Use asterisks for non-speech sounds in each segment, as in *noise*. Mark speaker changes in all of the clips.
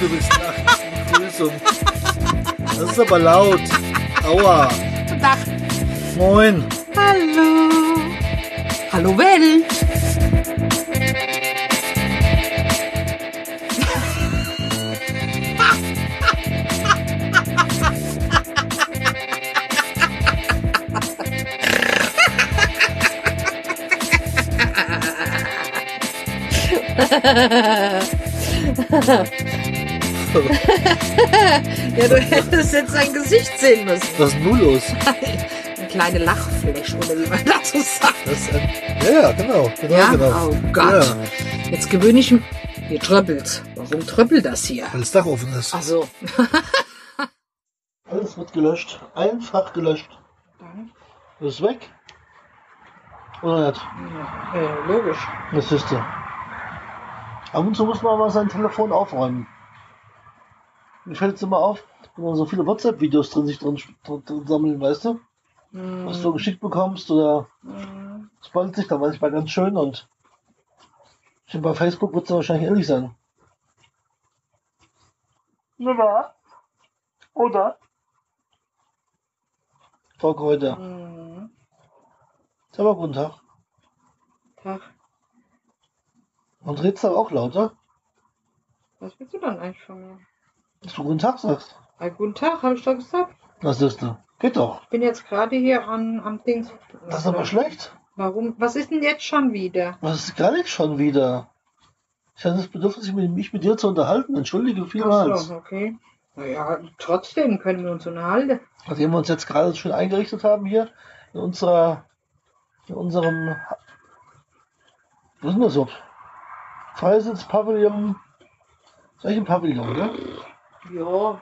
Speaker 1: du willst nach Begrüßung. Das ist aber laut. Aua.
Speaker 2: Guten Tag.
Speaker 1: Moin.
Speaker 2: Hallo. Hallo Welt. *laughs* *laughs* Ja, du hättest jetzt sein Gesicht sehen müssen.
Speaker 1: Was ist denn nun los? *laughs*
Speaker 2: Eine kleine Lachfläche, oder wie man dazu sagt.
Speaker 1: Das ist ein, ja, ja, genau. genau,
Speaker 2: Ja?
Speaker 1: genau.
Speaker 2: Oh Gott.
Speaker 1: Ja,
Speaker 2: Jetzt gewöhne ich mich. Hier tröppelt. Warum tröppelt das hier?
Speaker 1: weil das Dach offen ist.
Speaker 2: Ach so. *laughs*
Speaker 1: Alles wird gelöscht. Einfach gelöscht. Das ist weg. Oder nicht?
Speaker 2: Ja, äh, logisch.
Speaker 1: Das ist du. Ab und zu muss man mal sein Telefon aufräumen. Mir fällt jetzt immer auf, wenn da so viele WhatsApp-Videos drin sich drin, drin, drin sammeln, weißt du? Was du geschickt bekommst oder es ballt sich da manchmal ganz schön und ich denke, bei Facebook wird es wahrscheinlich ähnlich sein. Ja, oder? Talk heute.
Speaker 2: Mhm.
Speaker 1: Sag mal guten Tag.
Speaker 2: Tag.
Speaker 1: Und redst aber auch lauter,
Speaker 2: Was willst du dann eigentlich von mir?
Speaker 1: Dass du guten Tag sagst.
Speaker 2: Ah, guten Tag, habe ich doch gesagt.
Speaker 1: Das ist du. Geht doch.
Speaker 2: Ich bin jetzt gerade hier an, am Dings.
Speaker 1: Das ist aber schlecht.
Speaker 2: Warum? Was ist denn jetzt schon wieder?
Speaker 1: Was ist gar nicht schon wieder? Ich hatte das Bedürfnis, mich mit, dir zu unterhalten. Entschuldige
Speaker 2: Ach
Speaker 1: vielmals.
Speaker 2: so, okay. Naja, trotzdem können wir uns unterhalten.
Speaker 1: Nachdem wir uns jetzt gerade schön eingerichtet haben hier in unserer, in unserem, was ist denn das so? Freisitz-Pavillon. Ein Pavillon, ne?
Speaker 2: Ja,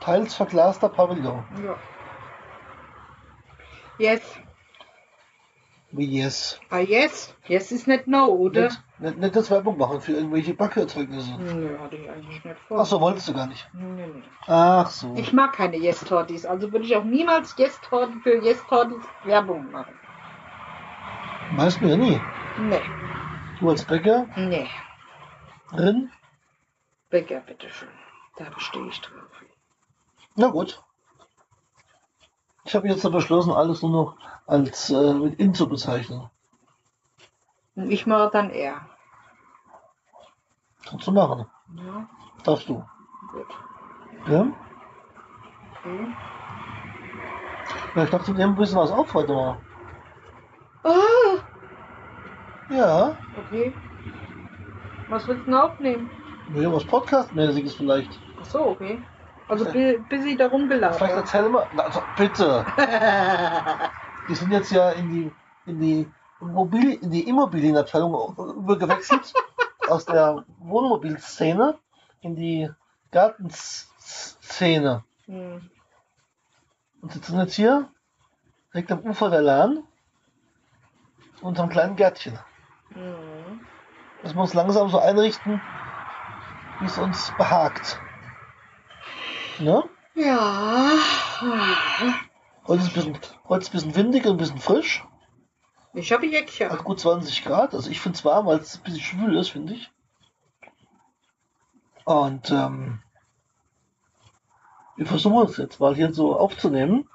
Speaker 1: Teils verglaster Pavillon.
Speaker 2: ja. Jetzt.
Speaker 1: Wie yes.
Speaker 2: Ah, jetzt? Jetzt ist nicht no, oder?
Speaker 1: Nicht, nicht, nicht das Werbung machen für irgendwelche Backerzeugnisse.
Speaker 2: Nö, hatte ich eigentlich nicht vor.
Speaker 1: Ach so, wolltest du gar nicht.
Speaker 2: Nö, nö.
Speaker 1: Ach so.
Speaker 2: Ich mag keine Yes-Tortis, also würde ich auch niemals Yes-Torti für Yes-Tortis Werbung machen.
Speaker 1: Weißt du ja nie.
Speaker 2: Nee,
Speaker 1: Du als Bäckerin,
Speaker 2: nee. Bäcker, bitteschön. Da bestehe ich drauf.
Speaker 1: na gut. Ich habe jetzt beschlossen, alles nur noch als äh, mit in zu bezeichnen.
Speaker 2: Und ich mache dann er.
Speaker 1: Kannst du machen.
Speaker 2: Ja,
Speaker 1: Darfst du.
Speaker 2: gut.
Speaker 1: Ja?
Speaker 2: Okay.
Speaker 1: ja ich dachte, wir nehmen ein bisschen was auf heute mal.
Speaker 2: Ah,
Speaker 1: Ja.
Speaker 2: okay. Was willst du denn aufnehmen?
Speaker 1: Ja, was Podcast-mäßiges vielleicht.
Speaker 2: Ach so, okay. Also sie darum
Speaker 1: Vielleicht
Speaker 2: gelabert.
Speaker 1: erzähl mal. Na, Also bitte. *laughs* Die sind jetzt ja in die, in die, Immobil in die Immobilienabteilung übergewechselt. *laughs* aus der Wohnmobilszene in die Gartenszene.
Speaker 2: Hm.
Speaker 1: Und sitzen jetzt hier direkt am Ufer der Lahn unter einem kleinen Gärtchen.
Speaker 2: Hm.
Speaker 1: Das muss langsam so einrichten, wie es uns behagt. Ne?
Speaker 2: Ja.
Speaker 1: Heute ist ein bisschen, heute ist ein bisschen windig und ein bisschen frisch.
Speaker 2: Ich habe Jäckchen.
Speaker 1: Hat gut 20 Grad. Also ich finde es warm, weil es ein bisschen schwül ist, finde ich. Und ähm, wir versuchen es jetzt mal hier so aufzunehmen.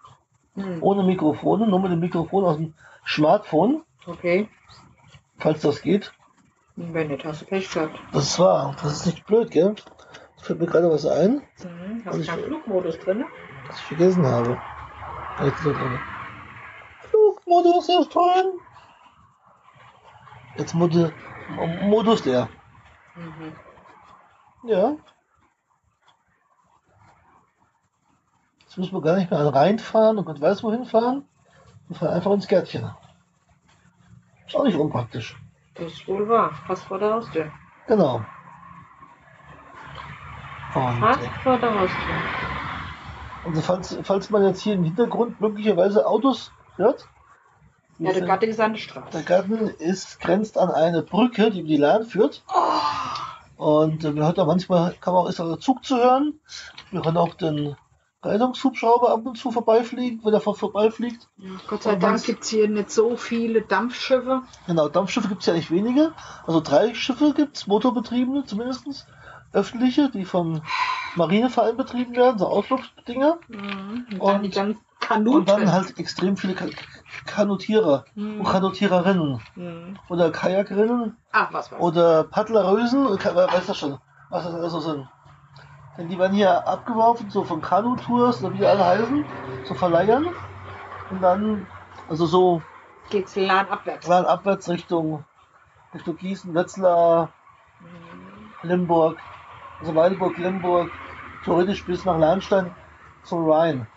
Speaker 2: Hm.
Speaker 1: Ohne Mikrofone, nur mit dem Mikrofon aus dem Smartphone,
Speaker 2: Okay.
Speaker 1: falls das geht.
Speaker 2: Wenn nicht, hast du Pech gehabt.
Speaker 1: Das ist wahr. Das ist nicht blöd, gell? Fällt mir gerade was ein,
Speaker 2: Hm.
Speaker 1: Und
Speaker 2: Hast du keinen Flugmodus drin?
Speaker 1: das ich vergessen habe. Jetzt drin. Flugmodus ist drin. Jetzt Modi Modus der.
Speaker 2: Mhm.
Speaker 1: Ja. Jetzt müssen wir gar nicht mehr an reinfahren und Gott weiß wohin fahren. Wir fahren einfach ins Gärtchen. Ist auch nicht unpraktisch.
Speaker 2: Das ist wohl wahr. Fast vor der Haustür.
Speaker 1: Genau. Und,
Speaker 2: Fast vor der Haustür.
Speaker 1: also falls, falls man jetzt hier im Hintergrund möglicherweise Autos hört.
Speaker 2: Ja, der Gatte ist an der
Speaker 1: der
Speaker 2: Straße.
Speaker 1: Garten ist, grenzt an eine Brücke, die über die Lahn führt. Und äh, man hört auch manchmal, kann man auch, ist auch der Zug zu hören. Wir hören auch den Rettungshubschrauber ab und zu vorbeifliegen, wenn er vor vorbeifliegt.
Speaker 2: Ja, Gott sei
Speaker 1: Und
Speaker 2: Dank gibt es hier nicht so viele Dampfschiffe.
Speaker 1: Genau, Dampfschiffe gibt es ja nicht wenige. Also drei Schiffe gibt es, motorbetriebene zumindest. Öffentliche, die vom Marineverein betrieben werden, so Ausflugsdinger.
Speaker 2: Mhm. Und,
Speaker 1: Und-
Speaker 2: dann Kanuten.
Speaker 1: Und dann halt extrem viele Ka Kanutierer
Speaker 2: Mhm.
Speaker 1: und Kanutiererinnen
Speaker 2: Mhm.
Speaker 1: oder Kajakerinnen
Speaker 2: Ach, was ich.
Speaker 1: oder Paddlerösen, weiß das schon, was das alles so sind. Denn die werden hier abgeworfen, so von Kanutours oder wie die alle heißen, so Verleihern. Und dann, also so
Speaker 2: Geht's Lahn abwärts.
Speaker 1: waren abwärts Richtung, Richtung Gießen, Wetzlar,
Speaker 2: Mhm.
Speaker 1: Limburg, also Weilburg, Limburg, theoretisch bis nach Lahnstein zum Rhein.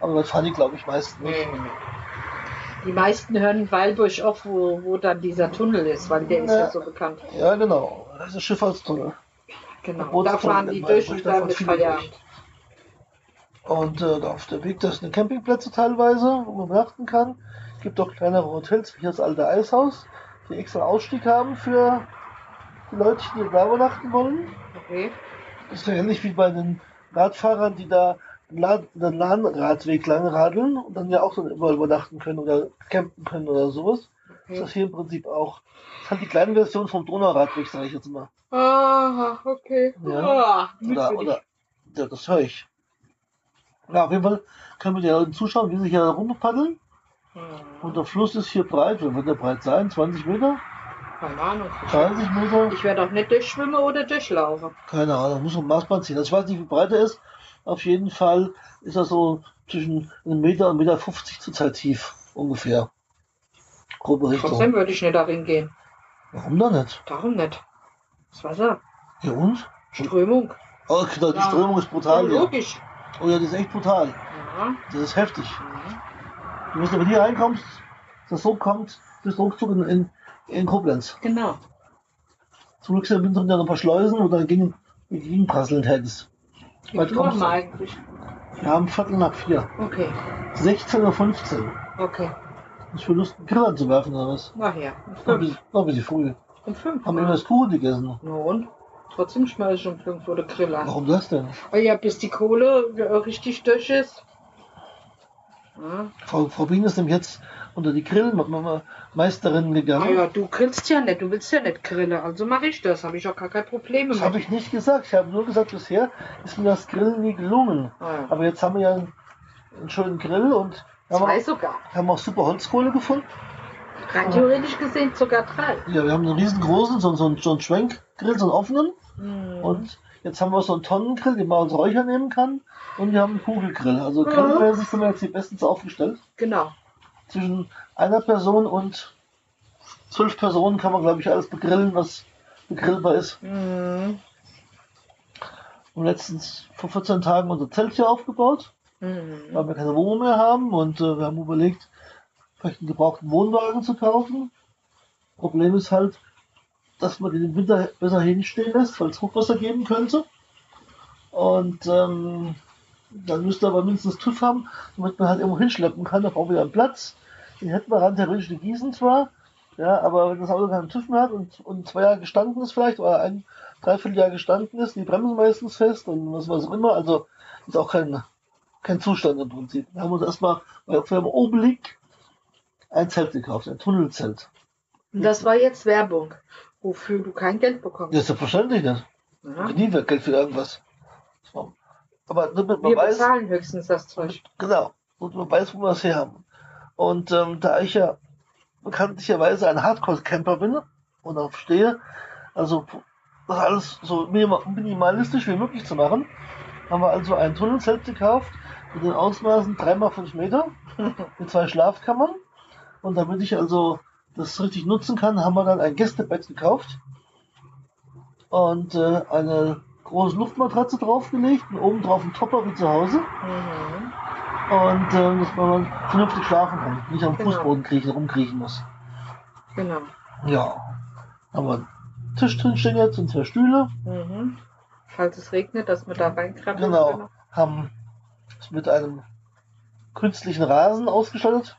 Speaker 1: Aber das fahren die, glaube ich, meistens nicht.
Speaker 2: Die meisten hören Weilburg auf, wo, wo dann dieser Tunnel ist, weil der ist ja
Speaker 1: Ja.
Speaker 2: so bekannt.
Speaker 1: Ja, genau. Das ist Schifffahrtstunnel.
Speaker 2: Genau. Da fahren die durch und dann
Speaker 1: viele
Speaker 2: Feierabend.
Speaker 1: Und äh, auf der Weg, das sind Campingplätze teilweise, wo man übernachten kann. Es gibt auch kleinere Hotels, wie hier das alte Eishaus, die extra Ausstieg haben für die Leute, die da übernachten wollen.
Speaker 2: Okay.
Speaker 1: Das ist ja ähnlich wie bei den Radfahrern, die da den den Lahnradweg lang radeln und dann ja auch dann überall übernachten können oder campen können oder sowas. Ist
Speaker 2: okay.
Speaker 1: das hier im Prinzip auch. Das ist halt die kleine Version vom Donauradweg, sage ich jetzt mal.
Speaker 2: Ah, okay.
Speaker 1: Ja.
Speaker 2: Ah,
Speaker 1: Oder, oder, ja, das höre ich. Ja, auf jeden Fall können wir den Leuten zuschauen, wie sie hier rumpaddeln. Und der Fluss ist hier breit. Wie wird der breit sein? 20 Meter?
Speaker 2: Keine Ahnung.
Speaker 1: 30 Meter?
Speaker 2: Ich werde auch nicht durchschwimmen oder durchlaufen.
Speaker 1: Keine Ahnung, muss man Maßband ziehen. Also ich weiß nicht, wie breit er ist. Auf jeden Fall ist er so zwischen einem Meter und Meter 50 zurzeit tief. Ungefähr. Grobe Richtung.
Speaker 2: Trotzdem würde ich nicht darin gehen.
Speaker 1: Warum dann nicht?
Speaker 2: Darum nicht. Das Wasser.
Speaker 1: Ja und?
Speaker 2: Strömung.
Speaker 1: Oh, genau, die
Speaker 2: Ja.
Speaker 1: Strömung ist brutal. Ja.
Speaker 2: Logisch.
Speaker 1: Oh ja, die ist echt brutal.
Speaker 2: Ja.
Speaker 1: Das ist heftig.
Speaker 2: Mhm.
Speaker 1: Du musst, wenn du hier reinkommst, das so kommt, bist du ruckzuck in, in, in Koblenz.
Speaker 2: Genau.
Speaker 1: Zum Glück sind Winter noch ein paar Schleusen, wo du dann gegen, gegen prasseln hättest.
Speaker 2: Uhr
Speaker 1: kommst du?
Speaker 2: wir eigentlich?
Speaker 1: Wir haben Viertel nach vier.
Speaker 2: Okay.
Speaker 1: 16.15 Uhr.
Speaker 2: Okay.
Speaker 1: Ist für Lust, einen Grill anzuwerfen oder was?
Speaker 2: Nachher. Um
Speaker 1: Noch ein
Speaker 2: fünf.
Speaker 1: bisschen, noch ein bisschen früh.
Speaker 2: Um fünf.
Speaker 1: Haben wir das Kuchen gegessen.
Speaker 2: Na und? Trotzdem schmeiße ich um fünf den Grill an.
Speaker 1: Warum das denn?
Speaker 2: Ah ja, bis die Kohle richtig durch ist. Ja.
Speaker 1: Frau, Frau Bien ist nämlich jetzt unter die Grillmeisterin gegangen.
Speaker 2: ja, du grillst ja nicht, du willst ja nicht grillen, also mache ich das, habe ich auch gar kein Problem
Speaker 1: Das
Speaker 2: mit.
Speaker 1: habe ich nicht gesagt. Ich habe nur gesagt, bisher ist mir das Grillen nie gelungen.
Speaker 2: Ah, ja.
Speaker 1: Aber jetzt haben wir ja einen, einen schönen Grill und haben
Speaker 2: Zwei
Speaker 1: auch,
Speaker 2: sogar.
Speaker 1: haben auch super Holzkohle gefunden.
Speaker 2: Rein theoretisch gesehen sogar drei.
Speaker 1: Ja, wir haben einen riesengroßen, so, so, so einen Schwenkgrill, so einen offenen.
Speaker 2: Mhm.
Speaker 1: Und jetzt haben wir so einen Tonnengrill, den man als Räucher nehmen kann. Und wir haben einen Kugelgrill. Also
Speaker 2: Mhm.
Speaker 1: grillmäßig sind wir jetzt hier bestens aufgestellt.
Speaker 2: Genau.
Speaker 1: Zwischen einer Person und zwölf Personen kann man, glaube ich, alles begrillen, was begrillbar ist.
Speaker 2: Mhm.
Speaker 1: Und letztens vor 14 Tagen unser Zelt hier aufgebaut,
Speaker 2: Mhm.
Speaker 1: weil wir keine Wohnung mehr haben. Und äh, wir haben überlegt, vielleicht einen gebrauchten Wohnwagen zu kaufen. Problem ist halt, dass man den im Winter besser hinstehen lässt, weil es Hochwasser geben könnte. Und ähm, dann müsste aber mindestens TÜV haben, damit man halt irgendwo hinschleppen kann. Da brauchen wir einen Platz. Den hätten wir rein theoretisch in Gießen zwar, ja, aber wenn das Auto keinen TÜV mehr hat und, und zwei Jahre gestanden ist vielleicht, oder ein Dreivierteljahr gestanden ist, die Bremsen meistens fest und was weiß auch immer, also ist auch kein, kein Zustand im Prinzip. Wir haben uns erstmal bei Firma Obelik ein Zelt gekauft, ein Tunnelzelt.
Speaker 2: Und das war jetzt Werbung, wofür du kein Geld bekommst.
Speaker 1: Ja, selbstverständlich nicht.
Speaker 2: Ja.
Speaker 1: Nie wird Geld für irgendwas. Aber damit man
Speaker 2: Wir
Speaker 1: weiß,
Speaker 2: bezahlen höchstens das Zeug.
Speaker 1: genau, und man weiß, wo wir es her haben. Und ähm, da ich ja bekanntlicherweise ein Hardcore-Camper bin und darauf stehe, also das alles so minima- minimalistisch wie möglich zu machen, haben wir also ein Tunnelzelt gekauft mit den Ausmaßen 3x5 Meter *laughs* mit zwei Schlafkammern. Und damit ich also das richtig nutzen kann, haben wir dann ein Gästebett gekauft und äh, eine große Luftmatratze draufgelegt und oben drauf ein Topper wie zu Hause.
Speaker 2: Mhm.
Speaker 1: Und ähm, dass man vernünftig schlafen kann, nicht am
Speaker 2: Genau.
Speaker 1: Fußboden kriechen, rumkriechen muss.
Speaker 2: Genau.
Speaker 1: Ja. Haben wir einen Tisch drin stehen jetzt und zwei Stühle.
Speaker 2: Mhm. Falls es regnet, dass wir da reinkrabbeln
Speaker 1: Genau.
Speaker 2: können.
Speaker 1: Haben es mit einem künstlichen Rasen ausgestattet,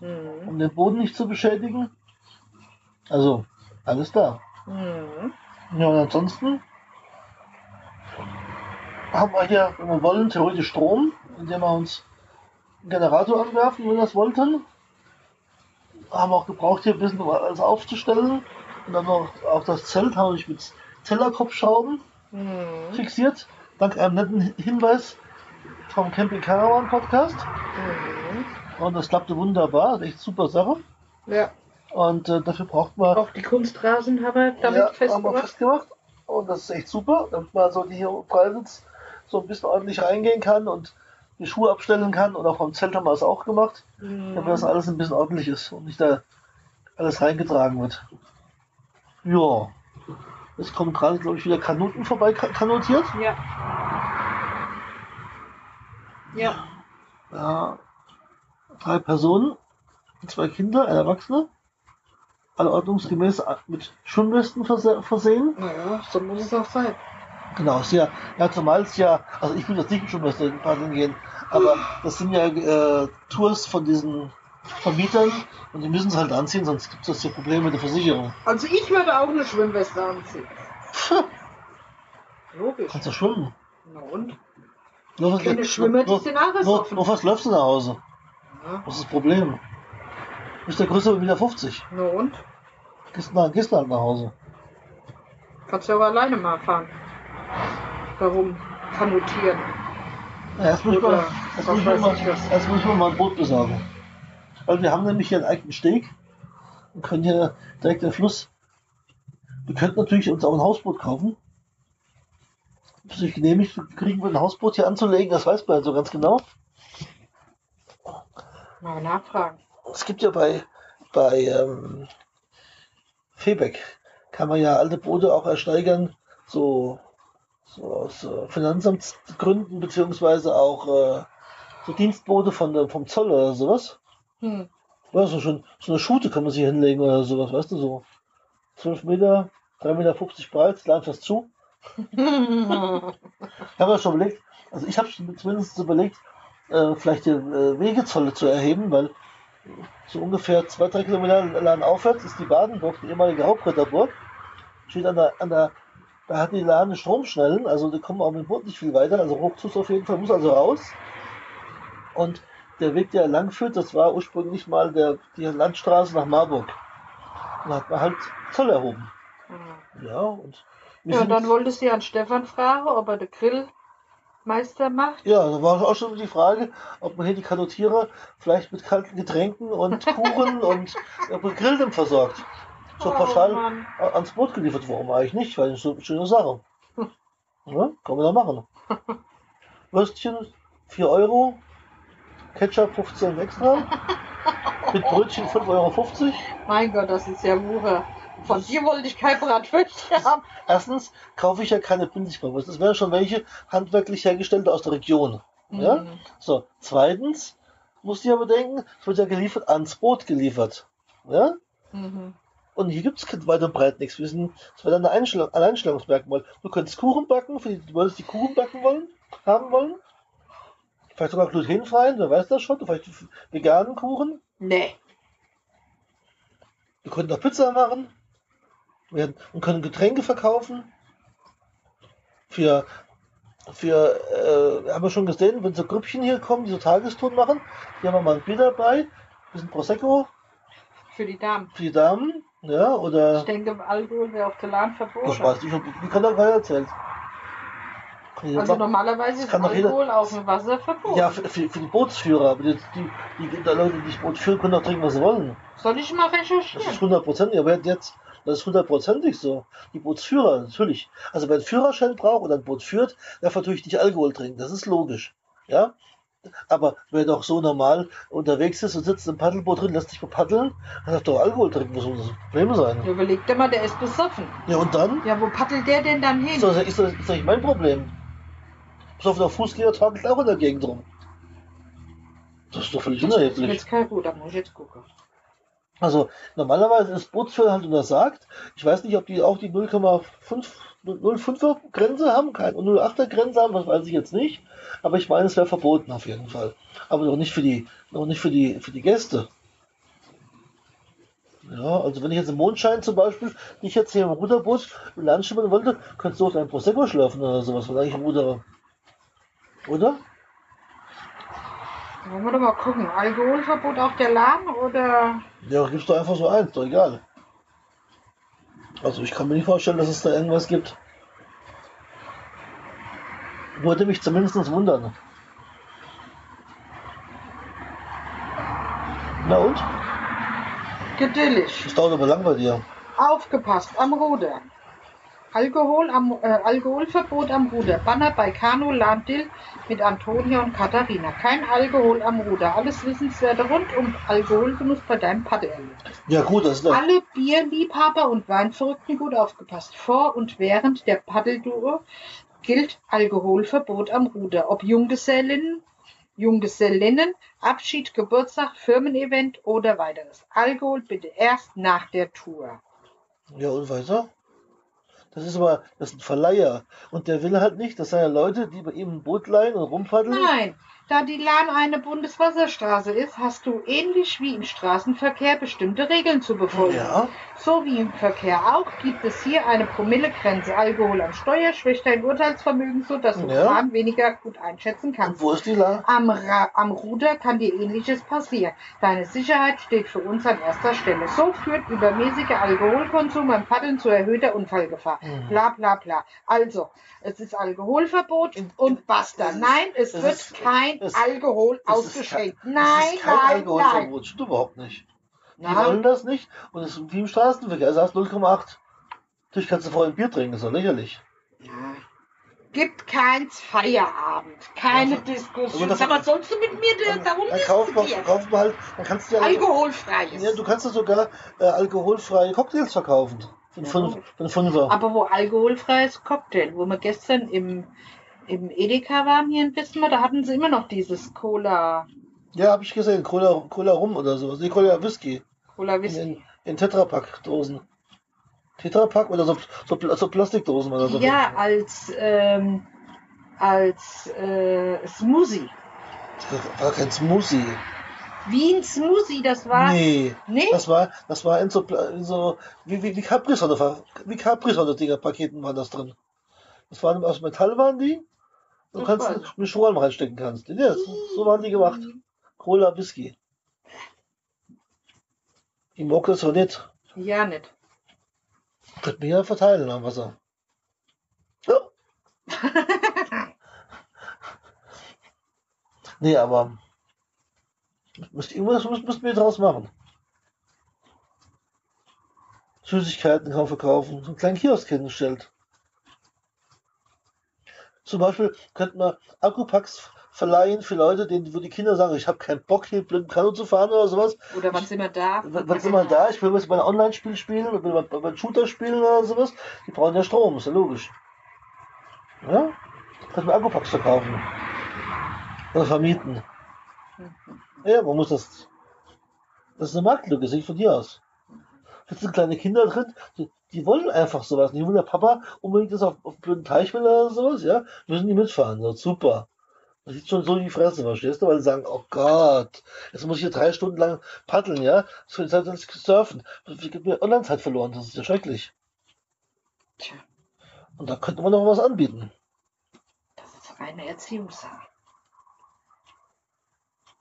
Speaker 2: Mhm.
Speaker 1: um den Boden nicht zu beschädigen. Also, alles da.
Speaker 2: Mhm.
Speaker 1: Ja, und ansonsten haben wir hier, wenn wir wollen, theoretisch Strom, indem wir uns einen Generator anwerfen, wenn wir das wollten. Haben auch gebraucht, hier ein bisschen alles aufzustellen. Und dann noch auch das Zelt habe ich mit Zellerkopfschrauben
Speaker 2: Mhm.
Speaker 1: fixiert, dank einem netten Hinweis vom Camping Caravan Podcast.
Speaker 2: Mhm.
Speaker 1: Und das klappte wunderbar, echt super Sache.
Speaker 2: Ja,
Speaker 1: Und äh, dafür braucht man
Speaker 2: auch die Kunstrasen haben wir damit
Speaker 1: ja, haben wir
Speaker 2: festgemacht.
Speaker 1: festgemacht. Und das ist echt super, damit man so die Privates so ein bisschen ordentlich reingehen kann und die Schuhe abstellen kann. Und auch beim Zelt haben wir es auch gemacht, damit das
Speaker 2: Mhm.
Speaker 1: alles ein bisschen ordentlich ist und nicht da alles reingetragen wird. Ja. Es kommen gerade, glaube ich, wieder Kanuten vorbei, ka- kanotiert.
Speaker 2: Ja. Ja.
Speaker 1: Ja. Drei Personen, zwei Kinder, ein Erwachsener. Alle ordnungsgemäß mit Schwimmwesten verse versehen.
Speaker 2: Naja, so muss es auch sein.
Speaker 1: Genau, ist ja, zumal es ja, also ich will jetzt nicht mit Schwimmweste paddeln gehen, aber das sind ja äh, Tours von diesen Vermietern und die müssen es halt anziehen, sonst gibt es ja Probleme mit der Versicherung.
Speaker 2: Also ich würde auch eine Schwimmweste anziehen.
Speaker 1: Pff, *laughs*
Speaker 2: Logisch.
Speaker 1: kannst du schwimmen.
Speaker 2: Na und?
Speaker 1: Nur, was-
Speaker 2: Keine Schwimmer, die sind alles
Speaker 1: nur, nur was läufst du nach Hause?
Speaker 2: Ja.
Speaker 1: Was ist das Problem? Bist der größte wieder 50.
Speaker 2: Na und?
Speaker 1: Gehst, gehst halt nach Hause.
Speaker 2: Kannst du aber alleine mal fahren. Warum kanotieren?
Speaker 1: Ja, erst muss ich
Speaker 2: Oder
Speaker 1: mal, erst muss ich
Speaker 2: weiß
Speaker 1: mal,
Speaker 2: ich was.
Speaker 1: erst muss ich mir mal ein Boot besorgen. Weil wir haben nämlich hier einen eigenen Steg und können hier direkt den Fluss. Wir könnten natürlich uns auch ein Hausboot kaufen. Bis sich genehmigt kriegen wir ein Hausboot hier anzulegen, das weiß man ja so ganz genau.
Speaker 2: Mal nachfragen.
Speaker 1: Es gibt ja bei, bei ähm, Febeck, kann man ja alte Boote auch ersteigern, so, so aus äh, Finanzamtsgründen, beziehungsweise auch äh, so Dienstboote von der, vom Zoll oder sowas.
Speaker 2: Hm.
Speaker 1: Ja, so, schon, so eine Schute kann man sich hinlegen oder sowas, weißt du, so 12 Meter, 3,50 Meter breit, lernt das zu. *laughs* Ich habe mir schon überlegt, also ich habe zumindest überlegt, äh, vielleicht die äh, Wegezolle zu erheben, weil so ungefähr zwei, drei Kilometer lang aufwärts ist die Badenburg, die ehemalige Hauptritterburg. Steht an der, an der, da hat die Lahn Stromschnellen, also die kommen auch mit dem Boot nicht viel weiter, also Hochzus auf jeden Fall, muss also raus. Und der Weg, der lang führt, das war ursprünglich mal der, die Landstraße nach Marburg. Und da hat man halt Zoll erhoben. Ja, und
Speaker 2: Ja,
Speaker 1: sind-
Speaker 2: dann wolltest du ja an Stefan fragen, ob er den Grillmeister macht.
Speaker 1: Ja, da war auch schon die Frage, ob man hier die Kanotierer vielleicht mit kalten Getränken und Kuchen *laughs* und ja, Gegrilltem versorgt. So
Speaker 2: Oh,
Speaker 1: pauschal
Speaker 2: Mann.
Speaker 1: a- ans Boot geliefert. Warum eigentlich nicht? Weil das ist so eine schöne Sache. *laughs* Ja, kann man da machen. *laughs* Würstchen 4 Euro, Ketchup 15 extra, *laughs* mit Brötchen 5,50 Euro.
Speaker 2: Mein Gott, das ist ja Wucher. Von dir wollte ich kein Bratwürstchen haben.
Speaker 1: Erstens kaufe ich ja keine Billigbratwurst. Das wären schon welche handwerklich hergestellte aus der Region. Ja?
Speaker 2: Mhm.
Speaker 1: So, zweitens musst du ja bedenken, es wird ja geliefert, ans Boot geliefert. Ja?
Speaker 2: Mhm.
Speaker 1: Und hier gibt es weit und breit nichts. Wir sind, dann ein Einstellung, ein Einstellungsmerkmal. Du könntest Kuchen backen, für die, du wolltest die Kuchen backen wollen, haben wollen. Vielleicht sogar glutenfreien, wer weiß das schon, vielleicht veganen Kuchen.
Speaker 2: Nee.
Speaker 1: Wir können auch Pizza machen. Wir und können Getränke verkaufen. Für, für äh, haben wir schon gesehen, wenn so Grüppchen hier kommen, die so Tagestouren machen, hier haben wir mal ein Bier dabei, ein bisschen Prosecco
Speaker 2: Für die Damen.
Speaker 1: für die Damen, ja, oder
Speaker 2: Ich denke, Alkohol wäre auf der
Speaker 1: ich
Speaker 2: verboten.
Speaker 1: weiß nicht, wie kann keiner erzählt.
Speaker 2: Also
Speaker 1: machen.
Speaker 2: normalerweise ist
Speaker 1: kann doch jeder-
Speaker 2: Alkohol auf dem Wasser verboten.
Speaker 1: ja, für, für, für die Bootsführer, aber die, die, die, die Leute, die das Boot führen, können doch trinken, was sie wollen.
Speaker 2: Soll ich mal
Speaker 1: Das
Speaker 2: recherchieren?
Speaker 1: ist hundertprozentig, aber jetzt, das ist hundertprozentig so. Die Bootsführer, natürlich. Also wer einen Führerschein braucht oder ein Boot führt, darf natürlich nicht Alkohol trinken. Das ist logisch. Ja? Aber wer doch so normal unterwegs ist und sitzt im Paddelboot drin, lässt sich mal paddeln, dann darf doch Alkohol trinken. Was soll das Problem sein?
Speaker 2: Überleg dir mal, der ist besoffen.
Speaker 1: Ja, und dann?
Speaker 2: Ja, wo paddelt der denn dann hin?
Speaker 1: Ist das, ist das, ist das nicht mein Problem? Der Fußgänger torkelt auch in der Gegend rum. Das ist doch völlig
Speaker 2: Das ist
Speaker 1: unerheblich.
Speaker 2: jetzt kein gut, da muss ich jetzt gucken.
Speaker 1: Also normalerweise ist Bootsführer halt untersagt. Ich weiß nicht, ob die auch die 0,5 0,5er Grenze haben, keine 0,8er Grenze haben, das weiß ich jetzt nicht. Aber ich meine, es wäre verboten auf jeden Fall. Aber noch nicht für die, noch nicht für die, für die Gäste. Ja, also wenn ich jetzt im Mondschein zum Beispiel, nicht jetzt hier im Ruderboot Land schimmern wollte, könntest du auch ein Prosecco schlafen oder sowas, ich eigentlich Ruder. Oder?
Speaker 2: Wollen wir doch mal gucken. Alkoholverbot auf der Lahn oder.
Speaker 1: Ja, gibst du einfach so eins, doch egal. Also ich kann mir nicht vorstellen, dass es da irgendwas gibt. Würde mich zumindest wundern. Na und?
Speaker 2: Geduldig.
Speaker 1: Das dauert aber lang bei dir.
Speaker 2: Aufgepasst am Ruder. Alkohol am, äh, Alkoholverbot am Ruder. Banner bei Kanu Landil mit Antonia und Katharina. Kein Alkohol am Ruder. Alles Wissenswerte rund um Alkoholgenuss bei deinem Paddelerlebnis.
Speaker 1: Ja gut, das ist.
Speaker 2: Alle Bierliebhaber und Weinverrückten gut aufgepasst. Vor und während der Paddeltour gilt Alkoholverbot am Ruder. Ob Junggesellinnen, Junggesellinnen, Abschied, Geburtstag, Firmenevent oder weiteres. Alkohol bitte erst nach der Tour.
Speaker 1: Ja und weiter? Das ist aber, das ist ein Verleiher. Und der will halt nicht, dass seine Leute, die bei ihm ein Boot leihen und rumpaddeln.
Speaker 2: Nein, da die Lahn eine Bundeswasserstraße ist, hast du ähnlich wie im Straßenverkehr bestimmte Regeln zu befolgen.
Speaker 1: Ja.
Speaker 2: So wie im Verkehr auch gibt es hier eine Promillegrenze. Alkohol am Steuer schwächt dein Urteilsvermögen, sodass du
Speaker 1: Ja.
Speaker 2: Fahren weniger gut einschätzen
Speaker 1: Und
Speaker 2: kannst.
Speaker 1: wo ist die La?
Speaker 2: Am, Ra am Ruder kann dir ähnliches passieren. Deine Sicherheit steht für uns an erster Stelle. So führt übermäßiger Alkoholkonsum beim Paddeln zu erhöhter Unfallgefahr.
Speaker 1: Mhm.
Speaker 2: Bla bla bla. Also, es ist Alkoholverbot und basta. Nein, es wird
Speaker 1: ist-
Speaker 2: kein
Speaker 1: es-
Speaker 2: Alkohol ausgeschenkt.
Speaker 1: kein-
Speaker 2: Nein,
Speaker 1: kein
Speaker 2: nein, nein.
Speaker 1: Alkoholverbot. Stimmt überhaupt nicht. Die
Speaker 2: Nein.
Speaker 1: wollen das nicht. Und es ist wie im Straßenverkehr. Also hast 0,8. Natürlich kannst du vorher ein Bier trinken, das ist doch lächerlich.
Speaker 2: Ja. Gibt keins Feierabend. Keine
Speaker 1: Also,
Speaker 2: Diskussion.
Speaker 1: aber das-
Speaker 2: mal, sollst du mit mir da- darum
Speaker 1: Dann kauf kauf mal dann kannst du ja,
Speaker 2: Alkoholfreies.
Speaker 1: ja, du kannst ja sogar äh, alkoholfreie Cocktails verkaufen. Einen
Speaker 2: Ja,
Speaker 1: für einen Fünfer.
Speaker 2: Aber wo alkoholfreies Cocktail, wo wir gestern im, im Edeka waren hier in Wismar, da hatten sie immer noch dieses Cola,
Speaker 1: Ja, habe ich gesehen. Cola, Cola Rum oder sowas. Nee, Cola Whisky.
Speaker 2: Cola
Speaker 1: In,
Speaker 2: Whisky.
Speaker 1: in, in Tetrapack-Dosen. Tetrapack oder so, so, so Plastikdosen oder so.
Speaker 2: Ja, als, ähm, als äh, Smoothie.
Speaker 1: Das war kein Smoothie.
Speaker 2: Wie ein Smoothie, das war.
Speaker 1: Nee.
Speaker 2: Nee?
Speaker 1: Das war, das war in so, in so wie, wie, wie Capri-Sonne, wie Paketen waren das drin. Das waren aus Metall waren die. Du
Speaker 2: Das
Speaker 1: kannst
Speaker 2: weiß ich.
Speaker 1: mit Strohhalm reinstecken kannst. Ja, so, waren die gemacht. Cola Whisky. Ich mag das so nicht.
Speaker 2: Ja, nicht.
Speaker 1: Könnt mir ja verteilen am Wasser. Ja. *laughs* nee, aber müsst, irgendwas müsst, müsst wir draus machen. Süßigkeiten kann man verkaufen, so einen kleinen Kiosk hingestellt. Zum Beispiel könnte man Akkupacks verleihen für Leute, denen, wo die Kinder sagen, ich habe keinen Bock hier blind Kanu zu fahren oder sowas.
Speaker 2: Oder sind wir da?
Speaker 1: Was wir da? Ich will jetzt einem Online-Spiel spielen oder will einem Shooter spielen oder sowas. Die brauchen ja Strom, ist ja logisch. Ja? Kannst du Akkupacks verkaufen. Oder vermieten. Ja, man muss das. Das ist eine Marktlücke, sehe ich von dir aus. Jetzt sind kleine Kinder drin, die, die wollen einfach sowas. Die wollen der Papa unbedingt das auf, auf blöden Teich will oder sowas, ja, müssen die mitfahren. So, super. Das sieht schon so in die Fresse, verstehst du? Weil sie sagen, oh Gott, jetzt muss ich hier drei Stunden lang paddeln, ja? Das dass ich surfen. Das gibt mir Online-Zeit verloren, das ist ja schrecklich.
Speaker 2: Tja,
Speaker 1: Und da könnte man noch was anbieten.
Speaker 2: das ist reine Erziehungssache.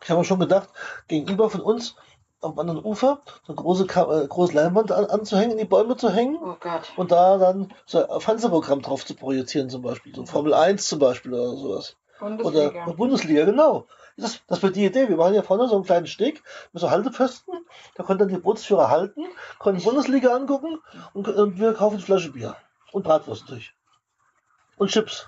Speaker 1: Ich habe mir schon gedacht, gegenüber von uns am anderen Ufer so eine große, Ka- äh, große Leinwand an, anzuhängen, in die Bäume zu hängen
Speaker 2: Oh
Speaker 1: und da dann so ein Fernsehprogramm drauf zu projizieren, zum Beispiel. So Formel 1 zum Beispiel oder sowas. Oder
Speaker 2: Bundesliga.
Speaker 1: Bundesliga, genau. Das, das wird die Idee. Wir machen hier vorne so einen kleinen Steg mit so Haltepfosten. Da können dann die Bootsführer halten, können Bundesliga angucken und, und wir kaufen eine Flasche Bier. Und Bratwurst durch. Und Chips.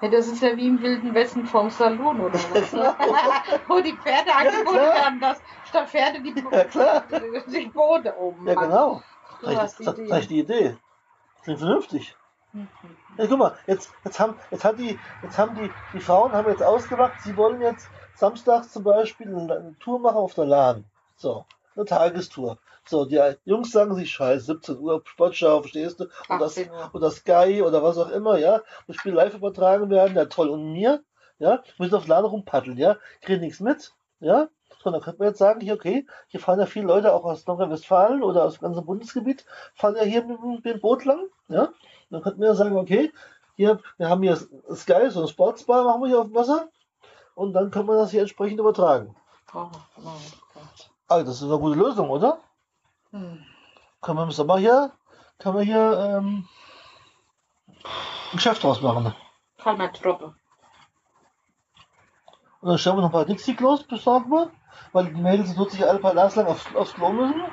Speaker 2: Ja, das ist ja wie im Wilden Westen vom Saloon oder was. ne? *laughs* Wo die Pferde angeboten
Speaker 1: klar.
Speaker 2: werden, dass statt Pferde die,
Speaker 1: Ja, klar. *laughs*
Speaker 2: die Boote oben.
Speaker 1: Ja, genau.
Speaker 2: Was
Speaker 1: ich,
Speaker 2: die
Speaker 1: die Idee. Klingt vernünftig.
Speaker 2: Mhm.
Speaker 1: Ja, guck mal, jetzt, jetzt haben, jetzt hat die, jetzt haben die, die Frauen haben jetzt ausgemacht, sie wollen jetzt samstags zum Beispiel eine, eine Tour machen auf der Lahn. So, eine Tagestour. So, die Jungs sagen sich, scheiße, 17 Uhr, Sportschau, verstehst du? Und das,
Speaker 2: 18 Uhr.
Speaker 1: oder Sky oder was auch immer, ja. Das Spiel live übertragen werden, ja toll. Und mir, ja, müssen auf Lahn rumpaddeln, ja. Kriegen nichts mit, ja. So, dann könnte man jetzt sagen, hier, okay, hier fahren ja viele Leute auch aus Nordrhein-Westfalen oder aus dem ganzen Bundesgebiet, fahren ja hier mit, dem- Boot lang, ja. Dann könnten wir ja sagen, okay, hier, wir haben hier Sky, so ein Sportsbar machen wir hier auf dem Wasser. Und dann kann man das hier entsprechend übertragen.
Speaker 2: Oh, mein Gott.
Speaker 1: Also, das ist eine gute Lösung, oder? Können wir im Sommer hier, können wir hier ähm, ein Geschäft draus machen.
Speaker 2: Kalmer Troppe.
Speaker 1: Und dann stellen wir noch ein paar Dixie-Klos, besorgen wir, weil die Mädels tut sich alle paar Nas lang aufs, aufs Klo müssen.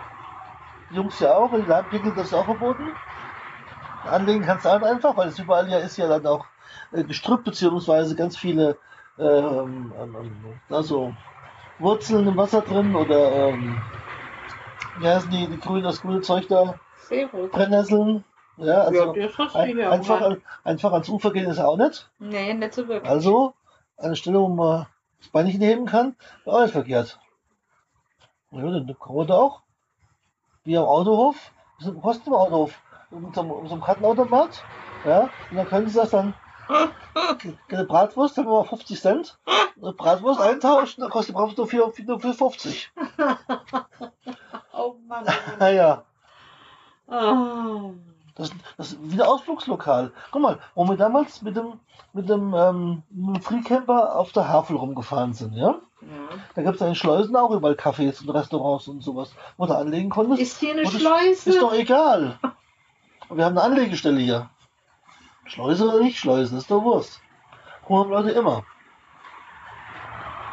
Speaker 1: Die Jungs ja auch, und die Leibpickel, das ist auch verboten. Anlegen kannst du halt einfach, weil es überall ja ist ja dann auch äh, Gestrüpp, beziehungsweise ganz viele ähm, ähm, also Wurzeln im Wasser drin oder ähm, wie heißen die, die grüne, das grüne Zeug da?
Speaker 2: Seerot.
Speaker 1: Brennnessel. Ja, also
Speaker 2: ja, das
Speaker 1: ein, einfach, an- einfach ans Ufer gehen ist auch nicht.
Speaker 2: Nee, nicht so wirklich.
Speaker 1: Also eine Stelle, wo man das Bein nicht heben kann, ist auch nicht verkehrt. Ja, dann wir da auch. Wie am Autohof. Sind kosten im Autohof. Mit so einem Kartenautomat. Ja, und dann können sie das dann. *laughs* Eine Bratwurst, dann wir 50 Cent. Eine Bratwurst eintauschen, dann kostet die Bratwurst nur 4, *laughs* nur 4,50.
Speaker 2: Oh Mann.
Speaker 1: Naja, *laughs*
Speaker 2: Oh.
Speaker 1: das, das ist wie ein Ausflugslokal. Guck mal, wo wir damals mit dem, mit dem, ähm, mit dem Freecamper auf der Havel rumgefahren sind, ja?
Speaker 2: Ja.
Speaker 1: Da gibt es in Schleusen auch überall Cafés und Restaurants und sowas, wo du anlegen konntest.
Speaker 2: Ist hier eine
Speaker 1: das
Speaker 2: Schleuse?
Speaker 1: Ist doch egal. Wir haben eine Anlegestelle hier. Schleuse oder nicht Schleuse, ist doch Wurst. Haben Leute immer.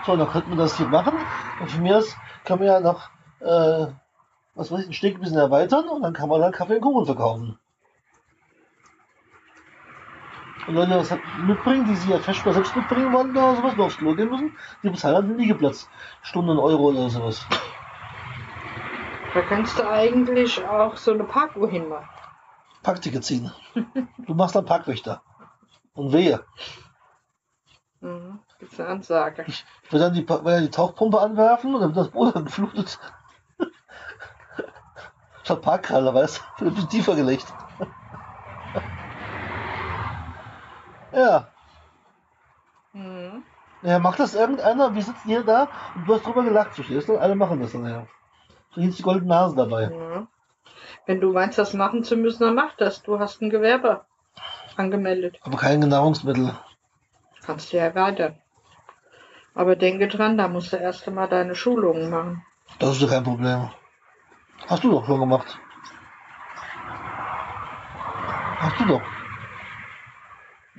Speaker 1: So, dann könnten wir das hier machen. Und mir aus kann man ja noch, äh, was weiß ich, ein Stück ein bisschen erweitern und dann kann man dann Kaffee und Kuchen verkaufen. Und Leute, was mitbringen, die sie ja Feschbar selbst mitbringen wollen oder sowas, nur aufs Klo gehen müssen, die bezahlen halt den Liegeplatz. Stunde einen Euro oder sowas.
Speaker 2: Da kannst du eigentlich auch so eine Parkuhr hinmachen.
Speaker 1: Packticket ziehen. Du machst dann Parkwächter. Und wehe.
Speaker 2: Mhm. Gibt's eine Ansage.
Speaker 1: Ich will dann die, will dann die Tauchpumpe anwerfen und dann wird das Boot dann geflutet. Statt Parkkralle, weißt *laughs* du? Wird ein bisschen tiefer gelegt. ja.
Speaker 2: Mhm.
Speaker 1: Ja, macht das irgendeiner? Wir sitzen hier da und du hast drüber gelacht, verstehst du? Alle machen das dann, ja. Hieß die goldene Nase dabei.
Speaker 2: Ja. Wenn du meinst, das machen zu müssen, dann mach das. Du hast ein Gewerbe angemeldet.
Speaker 1: Aber kein Nahrungsmittel.
Speaker 2: Kannst du ja erweitern. Aber denke dran, da musst du erst einmal deine Schulungen machen.
Speaker 1: Das ist doch kein Problem. Hast du doch schon gemacht. Hast du doch.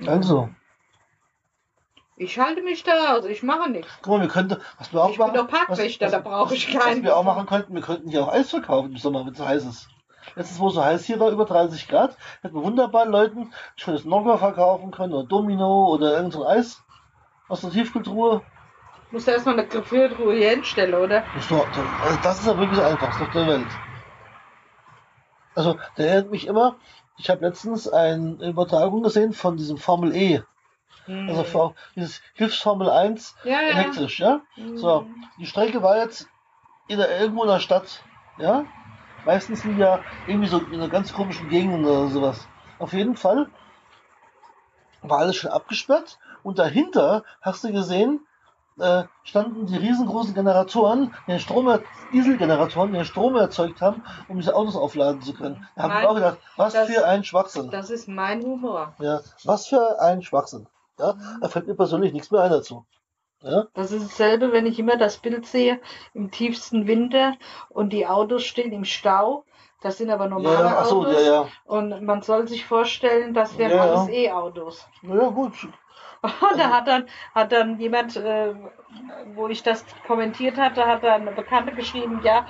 Speaker 1: Also,
Speaker 2: Ich halte mich da aus, ich mache nichts.
Speaker 1: guck mal, wir könnten, was wir auch
Speaker 2: Ich bin
Speaker 1: machen,
Speaker 2: doch Parkwächter,
Speaker 1: was,
Speaker 2: da brauche ich
Speaker 1: was
Speaker 2: keinen.
Speaker 1: wir auch machen könnten, wir könnten hier auch Eis verkaufen im Sommer, wenn es so heiß ist. Letztens, wo es so heiß hier war, über 30 Grad, hätten wir wunderbar Leuten schönes Nogger verkaufen können oder Domino oder irgend so Eis aus der Tiefkühltruhe.
Speaker 2: Musst du erstmal eine Gefriertruhe hier hinstellen, oder?
Speaker 1: Das ist, doch, das ist ja wirklich das Einfachste auf der Welt. Also, der erinnert mich immer, ich habe letztens eine Übertragung gesehen von diesem Formel E,
Speaker 2: Hm.
Speaker 1: also dieses Hilfsformel 1
Speaker 2: ja, ja.
Speaker 1: elektrisch, ja?
Speaker 2: Hm.
Speaker 1: So, die Strecke war jetzt in der, irgendwo in der Stadt, ja? Meistens sind ja irgendwie so in einer ganz komischen Gegend oder sowas. Auf jeden Fall war alles schon abgesperrt und dahinter hast du gesehen, äh, standen die riesengroßen Generatoren, die Strom, er- Dieselgeneratoren, die Strom erzeugt haben, um diese Autos aufladen zu können. Da
Speaker 2: Nein,
Speaker 1: wir auch gedacht, was
Speaker 2: das-
Speaker 1: für ein Schwachsinn.
Speaker 2: Das ist mein Humor.
Speaker 1: Ja, was für ein Schwachsinn. Ja, da fällt mir persönlich nichts mehr ein dazu. Ja,
Speaker 2: Das ist dasselbe, wenn ich immer das Bild sehe, im tiefsten Winter und die Autos stehen im Stau. Das sind aber normale
Speaker 1: ja, ja, so,
Speaker 2: Autos.
Speaker 1: ja, ja.
Speaker 2: Und man soll sich vorstellen, das wären
Speaker 1: Ja, ja.
Speaker 2: alles E-Autos.
Speaker 1: Naja, gut. *laughs*
Speaker 2: da hat dann, hat dann jemand, äh, wo ich das kommentiert hatte, hat dann eine Bekannte geschrieben, ja,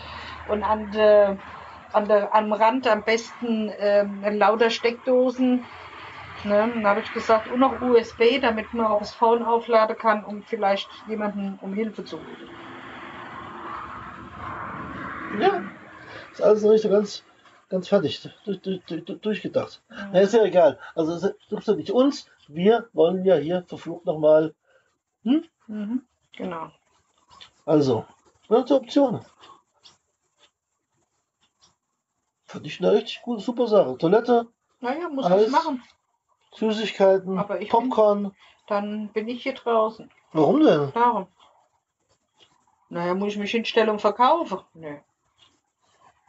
Speaker 2: und an der, an der, am Rand am besten ähm, lauter Steckdosen. Ne? Dann habe ich gesagt, und noch USB, damit man auch das Phone aufladen kann, um vielleicht jemanden um Hilfe zu rufen.
Speaker 1: Ja. Ist alles noch nicht so ganz, ganz fertig, durch, durch, durch, durchgedacht. Na, ist ja egal. Also es trifft ja nicht uns. Wir wollen ja hier verflucht nochmal.
Speaker 2: Mhm. Genau.
Speaker 1: Also, welche Optionen? Fand ich eine richtig gute, super Sache. Toilette,
Speaker 2: Naja, muss
Speaker 1: Alles.
Speaker 2: ich machen.
Speaker 1: Süßigkeiten,
Speaker 2: Aber ich
Speaker 1: Popcorn.
Speaker 2: Dann bin ich hier draußen.
Speaker 1: Warum denn?
Speaker 2: Darum. Naja, muss ich mich hinstellen und verkaufen? Nö.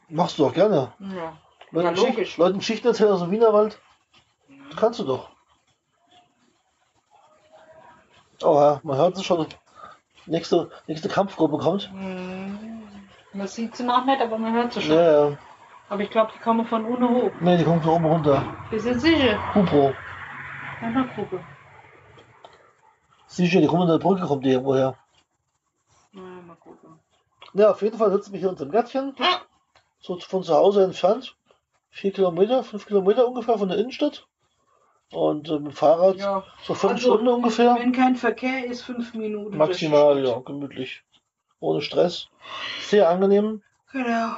Speaker 1: Machst du doch gerne.
Speaker 2: Ja.
Speaker 1: Leuten,
Speaker 2: Ja,
Speaker 1: Schicht,
Speaker 2: logisch.
Speaker 1: Leuten Geschichten erzählen aus dem Wienerwald. Kannst du doch. Oh ja, man hört es schon. Nächste, nächste Kampfgruppe kommt.
Speaker 2: Hm, Man sieht sie noch nicht, aber man hört sie schon.
Speaker 1: Ja, ja.
Speaker 2: Aber ich glaube, die kommen von unten hoch.
Speaker 1: Nee, die kommt von oben runter.
Speaker 2: Wir sind sicher. Ja, mal gucken.
Speaker 1: Sicher, die kommen in der Brücke, kommt die irgendwo her.
Speaker 2: Na, mal gucken.
Speaker 1: Ja, auf jeden Fall sitzen wir hier in unserem Gärtchen. So von zu Hause entfernt. Vier Kilometer, fünf Kilometer ungefähr von der Innenstadt. Und äh, mit dem Fahrrad
Speaker 2: Ja,
Speaker 1: so fünf
Speaker 2: Also,
Speaker 1: Stunden ungefähr.
Speaker 2: wenn kein Verkehr ist, fünf Minuten.
Speaker 1: Maximal, ja, gemütlich. Ohne Stress. Sehr angenehm.
Speaker 2: Genau.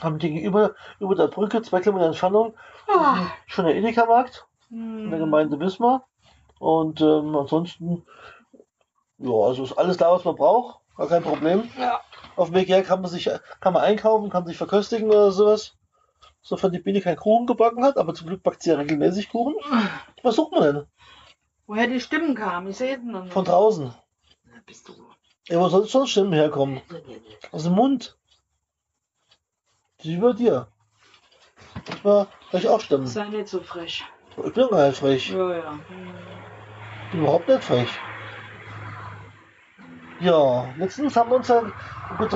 Speaker 1: Haben gegenüber über der Brücke, zwei Kilometer Entfernung,
Speaker 2: Ah,
Speaker 1: schon der Edeka-Markt in der
Speaker 2: hm.
Speaker 1: Gemeinde Wismar. Und ähm, ansonsten, ja, also ist alles da, was man braucht. Gar kein Problem.
Speaker 2: Ja.
Speaker 1: Auf dem Weg her kann man sich kann man einkaufen, kann sich verköstigen oder sowas. Sofern die Biene keinen Kuchen gebacken hat, aber zum Glück backt sie ja regelmäßig Kuchen. Was sucht man denn?
Speaker 2: Woher die Stimmen kamen, ich sehe es noch nicht.
Speaker 1: Von draußen.
Speaker 2: Na, bist du.
Speaker 1: Ja, wo soll sonst Stimmen herkommen? Aus dem Mund. Die über dir. Manchmal höre ich auch Stimmen.
Speaker 2: Sei nicht so frech.
Speaker 1: Ich bin gar nicht frech.
Speaker 2: Ja, ja.
Speaker 1: Ich bin überhaupt nicht frech. Ja, letztens haben wir uns, ja,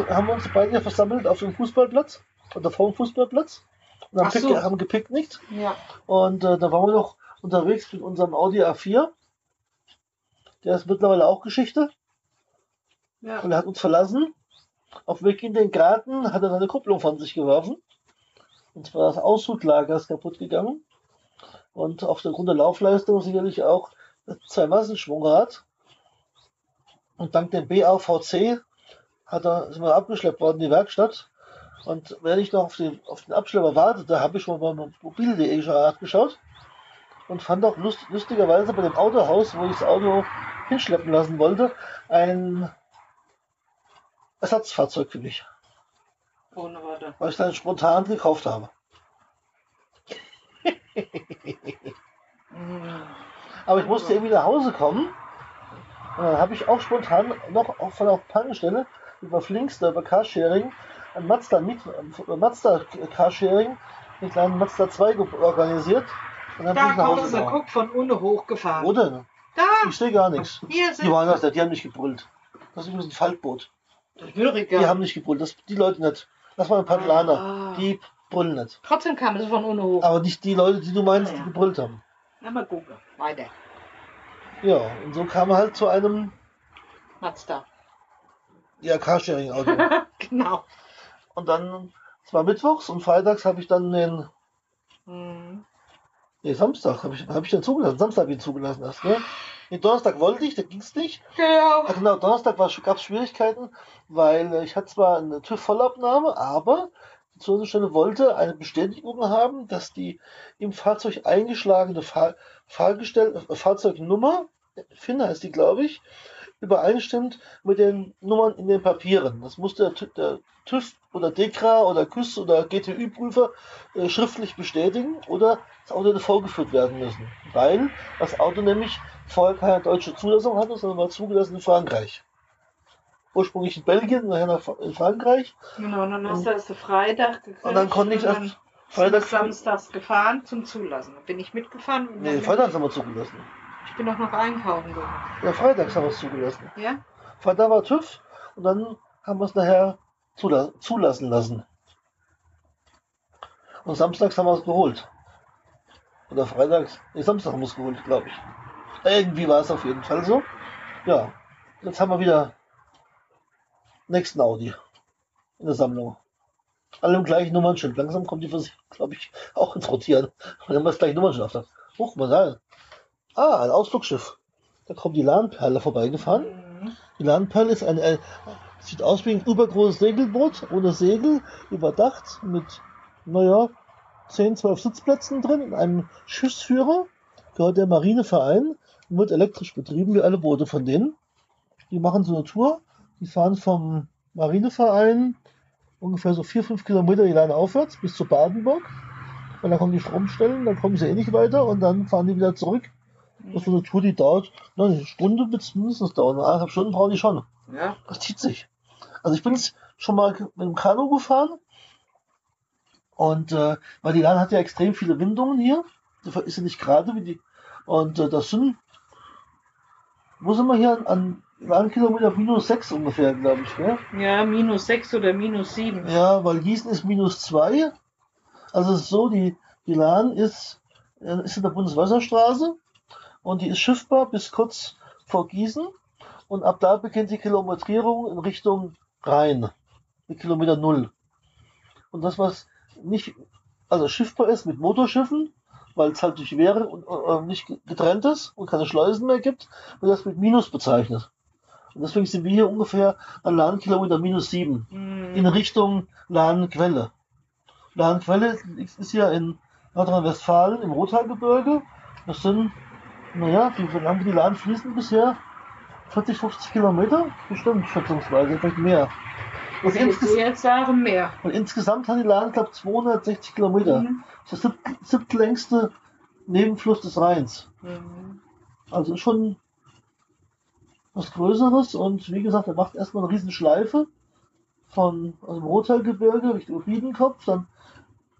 Speaker 1: haben wir uns beide versammelt auf dem Fußballplatz. Oder vor dem Fußballplatz. Und haben,
Speaker 2: so.
Speaker 1: haben gepicknickt.
Speaker 2: Ja.
Speaker 1: Und äh, da waren wir noch unterwegs mit unserem Audi A4. Der ist mittlerweile auch Geschichte.
Speaker 2: Ja.
Speaker 1: Und er hat uns verlassen. Auf dem Weg in den Garten hat er seine Kupplung von sich geworfen. Und zwar das Aushutlager ist kaputt gegangen. Und auf der Grund der Laufleistung sicherlich auch zwei Massenschwungrad. Und dank dem BAVC hat er, sind wir abgeschleppt worden in die Werkstatt. Und während ich noch auf den, auf den Abschlepper wartete, habe ich schon mal beim mobil.de schon nachgeschaut. Und fand auch lust, lustigerweise bei dem Autohaus, wo ich das Auto hinschleppen lassen wollte, ein Ersatzfahrzeug für mich,
Speaker 2: Ohne Worte.
Speaker 1: weil ich dann spontan gekauft habe. *laughs* Aber ich musste irgendwie nach Hause kommen. Und dann habe ich auch spontan noch auch von der Tankstelle über Flinkster, über Carsharing, ein Mazda, Miet, äh, Mazda Carsharing, einen kleinen Mazda 2 ge- organisiert. Und dann
Speaker 2: Da
Speaker 1: ich nach
Speaker 2: kommt
Speaker 1: gefahren.
Speaker 2: Guck von unten hochgefahren.
Speaker 1: Wo denn?
Speaker 2: Da,
Speaker 1: Ich sehe gar nichts.
Speaker 2: hier
Speaker 1: Die
Speaker 2: sind
Speaker 1: waren das die haben nicht gebrüllt. Das ist übrigens ein Faltboot.
Speaker 2: das Würiger.
Speaker 1: Die haben nicht gebrüllt, das, die Leute nicht. Das waren Padlaner.
Speaker 2: Ah.
Speaker 1: Die brüllen nicht.
Speaker 2: Trotzdem kamen sie von unten hoch.
Speaker 1: Aber nicht die Leute, die du meinst,
Speaker 2: Ja.
Speaker 1: die gebrüllt haben.
Speaker 2: Na, mal gucken. Weiter.
Speaker 1: Ja, und so kam er halt zu einem
Speaker 2: Mazda.
Speaker 1: ja, Carsharing-Auto. *laughs*
Speaker 2: genau.
Speaker 1: Und dann, es war mittwochs und freitags habe ich dann den,
Speaker 2: Mhm.
Speaker 1: nee, Samstag habe ich, hab ich den zugelassen. Samstag habe ich ihn zugelassen erst, ne? Nee, Donnerstag wollte ich, da ging es nicht.
Speaker 2: Genau.
Speaker 1: Ah, genau, Donnerstag gab es Schwierigkeiten, weil ich hatte zwar eine TÜV-Vollabnahme, aber die Zulassungsstelle wollte eine Bestätigung haben, dass die im Fahrzeug eingeschlagene Fahr Fahrgestell äh, Fahrzeugnummer, Finn heißt die, glaube ich, übereinstimmt mit den Nummern in den Papieren. Das musste der, der TÜV oder DEKRA oder KÜS oder GTÜ-Prüfer äh, schriftlich bestätigen oder das Auto hätte vorgeführt werden müssen. Weil das Auto nämlich vorher keine deutsche Zulassung hatte, sondern war zugelassen in Frankreich. Ursprünglich in Belgien, nachher in Frankreich.
Speaker 2: Genau, und dann hast du erst Freitag gekriegt.
Speaker 1: Und dann konnte ich erst Freitag.
Speaker 2: samstags gefahren zum Zulassen. Bin ich mitgefahren.
Speaker 1: Nee, Freitags haben wir zugelassen.
Speaker 2: Ich bin auch noch einkaufen gegangen.
Speaker 1: Ja, freitags haben wir es zugelassen.
Speaker 2: Ja?
Speaker 1: Freitag war TÜV und dann haben wir es nachher zula zulassen lassen. Und samstags haben wir es geholt. Oder freitags, nee, Samstag haben wir es geholt, glaube ich. Irgendwie war es auf jeden Fall so. Ja, jetzt haben wir wieder nächsten Audi in der Sammlung. Alle im gleichen Nummernschild. Langsam kommt die Versicherung, glaube ich, auch ins Rotieren. Und dann haben wir das gleiche Nummernschild auf der. Hoch, mal da. Ah, ein Ausflugsschiff. Da kommt die Lahnperle vorbeigefahren. Die Lahnperle ist ein, ein sieht aus wie ein übergroßes Segelboot, ohne Segel, überdacht, mit, naja, 10, 12 Sitzplätzen drin, in einem Schiffsführer, gehört der Marineverein und wird elektrisch betrieben, wie alle Boote von denen. Die machen so eine Tour, die fahren vom Marineverein ungefähr so 4, 5 Kilometer die Leine aufwärts bis zu Badenburg. Und dann kommen die Stromstellen, dann kommen sie eh nicht weiter und dann fahren die wieder zurück. Das ist so eine Tour, die dauert, na, eine Stunde wird es mindestens dauern. Eineinhalb Stunden brauchen die schon.
Speaker 2: Ja.
Speaker 1: Das zieht sich. Also ich bin jetzt schon mal mit dem Kanu gefahren. Und äh, weil die Lahn hat ja extrem viele Windungen hier. Ist ja nicht gerade wie die. Und äh, das sind. Wo sind wir hier? An Lahnkilometer minus 6 ungefähr, glaube ich. Gell?
Speaker 2: ja, minus 6 oder minus 7.
Speaker 1: Ja, weil Gießen ist minus 2. Also es ist so, die, die Lahn ist, äh, ist in der Bundeswasserstraße und die ist schiffbar bis kurz vor Gießen. und ab da beginnt die Kilometrierung in Richtung Rhein. Mit Kilometer Null. Und das, was nicht, also schiffbar ist mit Motorschiffen, weil es halt durch Wehre und, äh, nicht getrennt ist und keine Schleusen mehr gibt, wird das mit Minus bezeichnet. Und deswegen sind wir hier ungefähr an Lahnkilometer minus sieben in
Speaker 2: Mhm.
Speaker 1: Richtung Lahnquelle. Lahnquelle ist, ist ja in Nordrhein-Westfalen im Rothaargebirge. Das sind, naja, wie wie lang die Lahn fließen bisher? 40, 50 Kilometer? Bestimmt, schätzungsweise, vielleicht mehr. Und,
Speaker 2: Ich
Speaker 1: insges
Speaker 2: jetzt sagen mehr.
Speaker 1: und insgesamt hat die Lahn, glaube ich, 260 Kilometer.
Speaker 2: Mhm.
Speaker 1: Das ist der sieb siebtlängste Nebenfluss des Rheins.
Speaker 2: Mhm.
Speaker 1: Also schon was Größeres und wie gesagt, er macht erstmal eine riesen Schleife von dem Rothaargebirge Richtung Biedenkopf, dann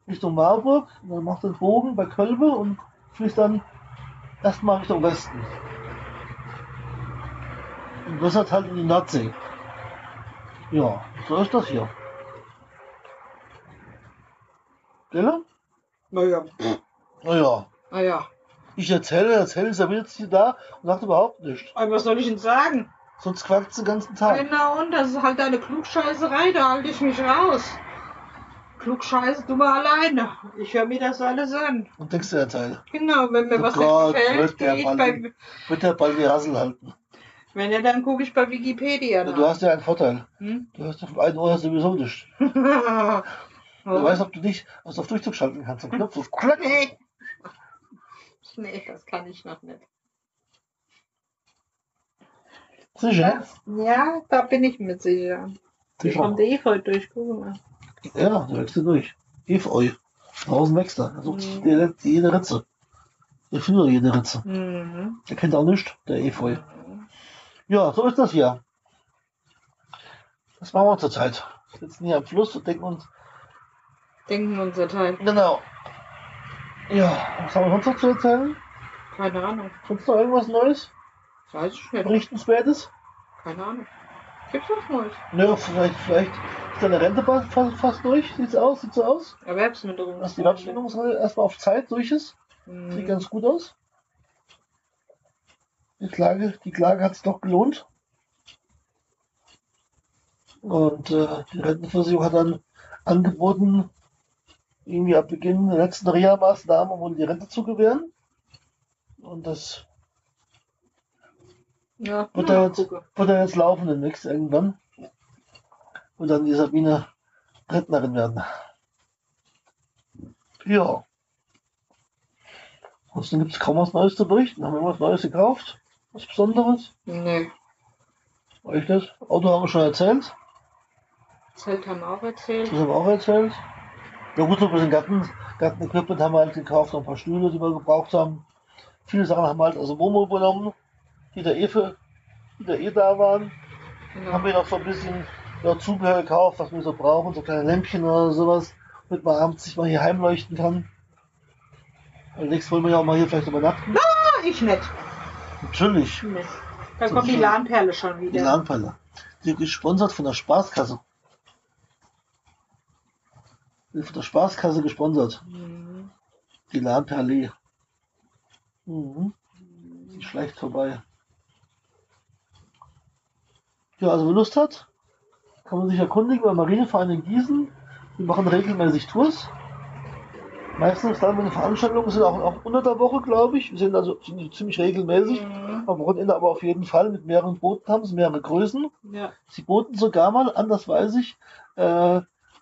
Speaker 1: Richtung Marburg, und dann macht er einen Bogen bei Kölbe und fließt dann erstmal Richtung Westen. Und das hat halt in die Nordsee. Ja, so ist das hier. Gell?
Speaker 2: Naja.
Speaker 1: Naja,
Speaker 2: Naja.
Speaker 1: ich erzähle, erzähle, ist er wieder sie da und sagt überhaupt nichts.
Speaker 2: Aber was soll ich denn sagen?
Speaker 1: Sonst quackt den ganzen Tag.
Speaker 2: Genau, und das ist halt eine Klugscheißerei, da halte ich mich raus. Klugscheiße, du mal alleine. Ich höre mir das alles an.
Speaker 1: Und denkst du der Teil.
Speaker 2: Genau, wenn mir
Speaker 1: Oh
Speaker 2: was
Speaker 1: Gott,
Speaker 2: nicht gefällt, gehe ich
Speaker 1: Ball-
Speaker 2: bei,
Speaker 1: Wird der Ball die Rassel halten.
Speaker 2: wenn ja, dann gucke ich bei Wikipedia
Speaker 1: Ja, du hast ja einen Vorteil.
Speaker 2: Hm?
Speaker 1: Du hast auf einen Ohr sowieso nicht. *laughs* Du weißt, ob du nicht was auf Durchzug schalten kannst. Am Knopf auf Klack.
Speaker 2: nee. nee, das kann ich noch nicht.
Speaker 1: Sicher?
Speaker 2: Ja, da bin ich mir sicher.
Speaker 1: Sicher.
Speaker 2: kommt der Efeu durch? Guck mal.
Speaker 1: Ja, du wächst hier durch. Efeu. Draußen wächst er. Er sucht
Speaker 2: Mhm.
Speaker 1: die, die, jede Ritze. Der findet jede Ritze.
Speaker 2: Mhm.
Speaker 1: Der kennt auch nichts, der Efeu. Ja, so ist das hier. Das machen wir zurzeit. Wir sitzen hier am Fluss und denken uns,
Speaker 2: Denken unser Teil.
Speaker 1: genau. Ja, was haben wir sonst noch zu erzählen?
Speaker 2: Keine Ahnung.
Speaker 1: Sonst noch irgendwas Neues?
Speaker 2: Weiß ich nicht.
Speaker 1: Berichtenswertes?
Speaker 2: Keine Ahnung. Gibt's was Neues?
Speaker 1: Nö, vielleicht, vielleicht ist deine Rente fast, fast, durch. Sieht's aus? Sieht so aus?
Speaker 2: Erwerbsminderung.
Speaker 1: Dass die Abstimmung erstmal auf Zeit durch ist. Sieht
Speaker 2: Mhm.
Speaker 1: ganz gut aus. Die Klage, die Klage hat es doch gelohnt. Und äh, die Rentenversicherung hat dann angeboten, irgendwie ab Beginn der letzten Reha-Maßnahme wohl die Rente zu gewähren. Und das
Speaker 2: Ja,
Speaker 1: Wird er jetzt- wird er jetzt laufen demnächst irgendwann. Und dann die Sabine Rentnerin werden. Ja. Ansonsten gibt es kaum was Neues zu berichten. Haben wir was Neues gekauft? Was Besonderes?
Speaker 2: Nee.
Speaker 1: Euch das? Auto haben wir schon erzählt.
Speaker 2: Zelt haben wir auch erzählt.
Speaker 1: Das haben wir auch erzählt. Ja gut, so ein bisschen Garten, Gartenequipment haben wir halt gekauft, ein paar Stühle, die wir gebraucht haben. Viele Sachen haben wir halt aus dem Momo übernommen, die eh, für, die da eh da waren.
Speaker 2: Genau.
Speaker 1: haben wir noch so ein bisschen ja, Zubehör gekauft, was wir so brauchen, so kleine Lämpchen oder sowas, damit man abends sich mal hier heimleuchten kann. Allerdings wollen wir ja auch mal hier vielleicht übernachten.
Speaker 2: Ah, ich nicht.
Speaker 1: Natürlich,
Speaker 2: Nee. Da kommt die Lahnperle schon
Speaker 1: die
Speaker 2: wieder.
Speaker 1: Die wird gesponsert von der Spaßkasse. Die von der Spaßkasse gesponsert.
Speaker 2: Mhm.
Speaker 1: Die Lahnperle. Mhm. Die schleicht vorbei. Ja, also wer Lust hat, kann man sich erkundigen beim Marineverein in Gießen. Die machen regelmäßig Tours. Meistens dann, wenn Veranstaltungen sind, auch, auch unter der Woche, glaube ich. Wir sind also ziemlich, regelmäßig.
Speaker 2: Mhm.
Speaker 1: Am Wochenende aber auf jeden Fall mit mehreren Booten haben sie mehrere Größen.
Speaker 2: Ja.
Speaker 1: Sie boten sogar mal, anders weiß ich, äh,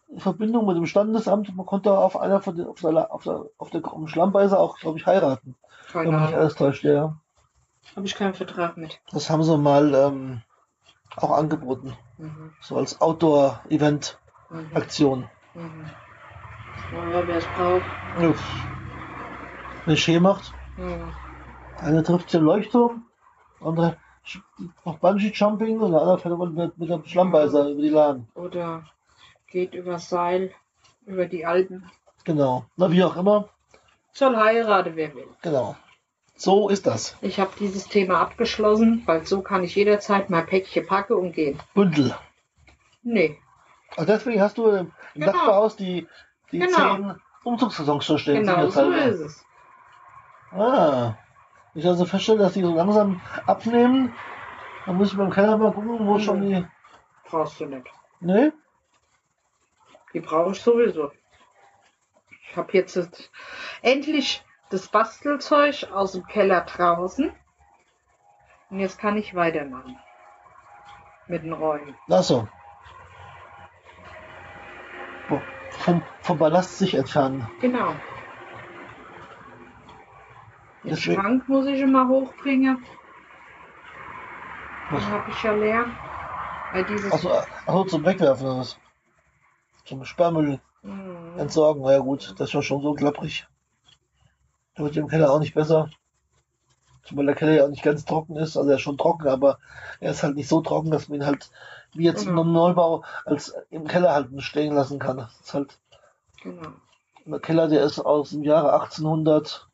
Speaker 1: in Verbindung mit dem Standesamt, man konnte auf einer von den, auf der, auf der, auf der Schlammbeißer auch, glaube ich, heiraten. Wenn
Speaker 2: Keine
Speaker 1: mich nicht
Speaker 2: Ahnung.
Speaker 1: alles täuscht, ja.
Speaker 2: Habe ich keinen Vertrag mit.
Speaker 1: Das haben sie mal ähm, auch angeboten.
Speaker 2: Mhm.
Speaker 1: So als Outdoor-Event-Aktion.
Speaker 2: Mhm. Mhm. Naja, wer es braucht.
Speaker 1: Ja. Wenn Schee macht,
Speaker 2: Mhm.
Speaker 1: einer trifft den Leuchtturm, andere macht Bungee-Jumping und der andere fährt mit, mit dem Schlammbeißer über die Lahn.
Speaker 2: Oder geht über Seil, über die Alpen.
Speaker 1: Genau. Na, wie auch immer.
Speaker 2: Soll heiraten, wer will.
Speaker 1: Genau. So ist das.
Speaker 2: Ich habe dieses Thema abgeschlossen, weil so kann ich jederzeit mein Päckchen packen und gehen.
Speaker 1: Bündel.
Speaker 2: Nee,
Speaker 1: Also deswegen hast du im
Speaker 2: Genau.
Speaker 1: Nachbarhaus die, die
Speaker 2: Genau.
Speaker 1: zehn Umzugssaisons schon stehen.
Speaker 2: genau so ist es.
Speaker 1: Ah. Ich also feststelle, dass die so langsam abnehmen Dann muss ich beim Keller mal gucken, wo schon die.
Speaker 2: Brauchst du nicht.
Speaker 1: Ne?
Speaker 2: Die brauche ich sowieso. Ich habe jetzt endlich das Bastelzeug aus dem Keller draußen. Und jetzt kann ich weitermachen. Mit den Räumen.
Speaker 1: Achso. Vom, vom Ballast sich entfernen.
Speaker 2: Genau. Den
Speaker 1: Deswegen-
Speaker 2: Schrank muss ich immer hochbringen. Den habe ich ja leer. Weil dieses.
Speaker 1: Achso, achso, zum Wegwerfen oder was? Zum Sperrmüll
Speaker 2: Mhm.
Speaker 1: entsorgen. Na ja gut, das ist ja schon so klapprig. Da wird im Keller auch nicht besser. Zumal der Keller ja auch nicht ganz trocken ist. Also er ist schon trocken, aber er ist halt nicht so trocken, dass man ihn halt wie jetzt
Speaker 2: Genau.
Speaker 1: im Neubau als im Keller halt stehen lassen kann. Das ist halt
Speaker 2: Genau.
Speaker 1: der Keller, der ist aus dem Jahre 1800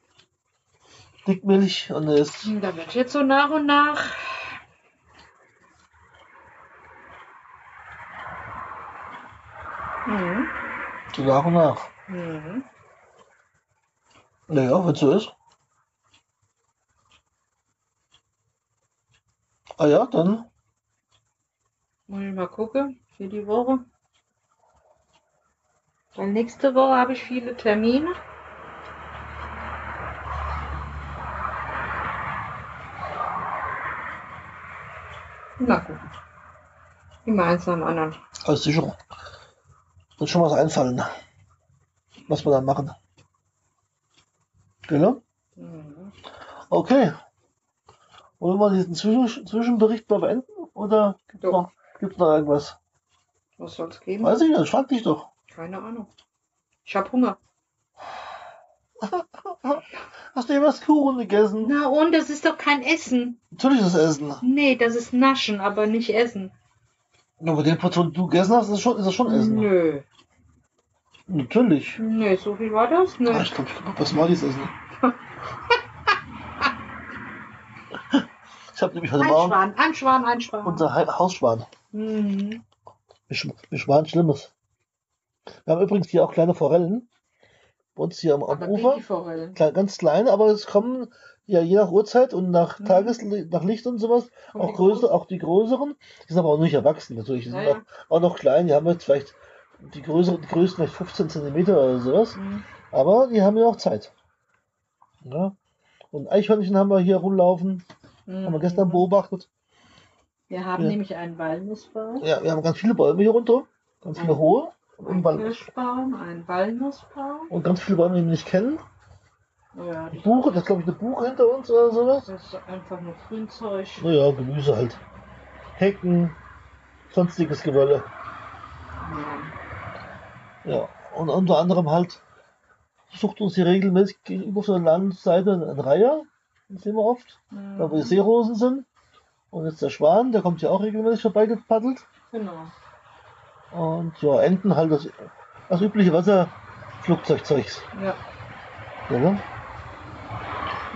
Speaker 1: Dickmilch und er ist
Speaker 2: Und Da wird jetzt so nach und nach. Mhm.
Speaker 1: so nach und nach.
Speaker 2: Mhm.
Speaker 1: Naja, wenn so ist. Ah ja, dann
Speaker 2: Muss ich mal gucken für die Woche. Weil nächste Woche habe ich viele Termine. Na gut. Immer eins nach dem anderen.
Speaker 1: als Sicherung. Wird schon was einfallen. Was wir dann machen. Genau?
Speaker 2: Mhm.
Speaker 1: Okay. Wollen wir diesen Zwischen Zwischenbericht mal beenden? Oder gibt's
Speaker 2: Doch.
Speaker 1: noch, gibt's noch irgendwas?
Speaker 2: Was soll es geben?
Speaker 1: Weiß ich nicht, frag dich doch.
Speaker 2: Keine Ahnung. Ich habe Hunger. *laughs*
Speaker 1: Hast du jemals Kuchen gegessen?
Speaker 2: Na und, das ist doch kein Essen.
Speaker 1: Natürlich ist es Essen.
Speaker 2: Nee, das ist Naschen, aber nicht Essen.
Speaker 1: Bei den Portionen, die du gegessen hast, ist es schon, ist es schon Essen.
Speaker 2: Nö.
Speaker 1: Natürlich.
Speaker 2: Nee, so viel war das? Nö.
Speaker 1: Ah, ich glaube, ich glaube, was war dieses Essen? Ich habe nämlich heute
Speaker 2: Ein
Speaker 1: Morgen
Speaker 2: Schwan, ein Schwan, ein Schwan.
Speaker 1: unser Ha- Hausschwan.
Speaker 2: Mhm.
Speaker 1: Wir, sch wir schwan Schlimmes. Wir haben übrigens hier auch kleine Forellen. Bei uns hier am, am Ufer. Ganz kleine, aber es kommen ja je nach Uhrzeit und nach
Speaker 2: Mhm.
Speaker 1: Tageslicht, nach Licht und sowas
Speaker 2: Kommen
Speaker 1: auch
Speaker 2: die
Speaker 1: größer, auch die größeren. Die sind aber auch nicht erwachsen natürlich. Die sind
Speaker 2: Ja, ja.
Speaker 1: auch, auch noch klein. Die haben jetzt vielleicht die größeren, die größten vielleicht 15 Zentimeter oder sowas.
Speaker 2: Mhm.
Speaker 1: Aber die haben ja auch Zeit. Ja. Und Eichhörnchen haben wir hier rumlaufen. Haben wir gestern
Speaker 2: Mhm.
Speaker 1: beobachtet.
Speaker 2: Wir haben
Speaker 1: Ja.
Speaker 2: nämlich einen Walnussbaum,
Speaker 1: Ja, wir haben ganz viele Bäume hier runter. Ganz viele
Speaker 2: Mhm.
Speaker 1: hohe. Und, Wal-
Speaker 2: Kirschbaum, einen Walnussbaum.
Speaker 1: und ganz viele Bäume, die wir nicht kennen.
Speaker 2: Ja, die-
Speaker 1: Buche, das ist glaube ich eine Buche hinter uns oder sowas.
Speaker 2: das ist einfach nur Grünzeug.
Speaker 1: Naja, Gemüse halt. Hecken, sonstiges Gewölle.
Speaker 2: Ja.
Speaker 1: Ja, und unter anderem halt sucht uns hier regelmäßig gegenüber auf der Landseite ein Reiher. Das sehen wir oft, da wo die
Speaker 2: Mhm.
Speaker 1: Seerosen sind. Und jetzt der Schwan, der kommt hier auch regelmäßig vorbeigepaddelt.
Speaker 2: Genau.
Speaker 1: Und ja, Enten halt das, das übliche Wasserflugzeugzeugs.
Speaker 2: Ja.
Speaker 1: Ja, ne?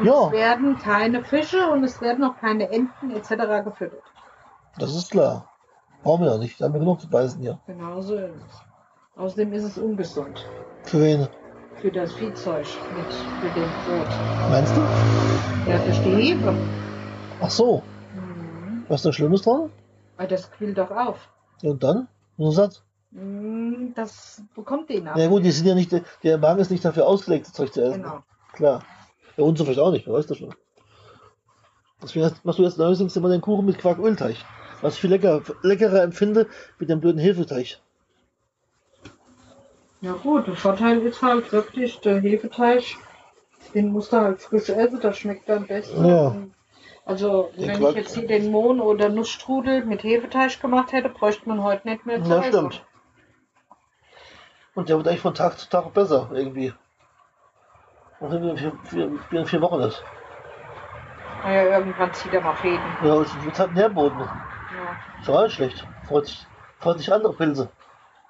Speaker 1: Ja.
Speaker 2: Es werden keine Fische und es werden auch keine Enten etc. gefüttert.
Speaker 1: das ist klar. Brauchen wir ja nicht, da haben wir genug zu beißen hier.
Speaker 2: Genauso ist es. Außerdem ist es ungesund
Speaker 1: Für wen?
Speaker 2: Für das Viehzeug mit für den Brot.
Speaker 1: Meinst du?
Speaker 2: Ja, durch die Hefe.
Speaker 1: Ach so,
Speaker 2: Mhm.
Speaker 1: was ist da Schlimmes dran?
Speaker 2: Weil das quillt doch auf.
Speaker 1: Ja, Und dann? Nur satt?
Speaker 2: Mhm, Das bekommt den ab.
Speaker 1: Ja gut, die sind ja nicht, der Magen ist nicht dafür ausgelegt, das Zeug zu essen.
Speaker 2: Genau.
Speaker 1: Klar. Der Hund so vielleicht auch nicht, wer weiß das schon. Deswegen machst du jetzt neuerdings immer den Kuchen mit Quarkölteig. Was ich viel lecker, leckerer empfinde mit dem blöden Hefeteig.
Speaker 2: Ja gut, der Vorteil ist halt wirklich der Hefeteig, den musst du halt frisch essen, das schmeckt am besten.
Speaker 1: Ja.
Speaker 2: Also
Speaker 1: Den
Speaker 2: wenn
Speaker 1: Quark-
Speaker 2: ich jetzt hier den Mohn oder Nussstrudel mit Hefeteig gemacht hätte, bräuchte man heute nicht mehr zu
Speaker 1: Ja,
Speaker 2: essen.
Speaker 1: stimmt. Und der wird eigentlich von Tag zu Tag besser, irgendwie. Auch wenn wir vier, vier, vier, vier Wochen ist.
Speaker 2: Naja, irgendwann zieht er mal Fäden.
Speaker 1: Ja, es wird halt Nährboden.
Speaker 2: Ja,
Speaker 1: Ist doch auch nicht schlecht. Freut sich, freut sich andere Pilze.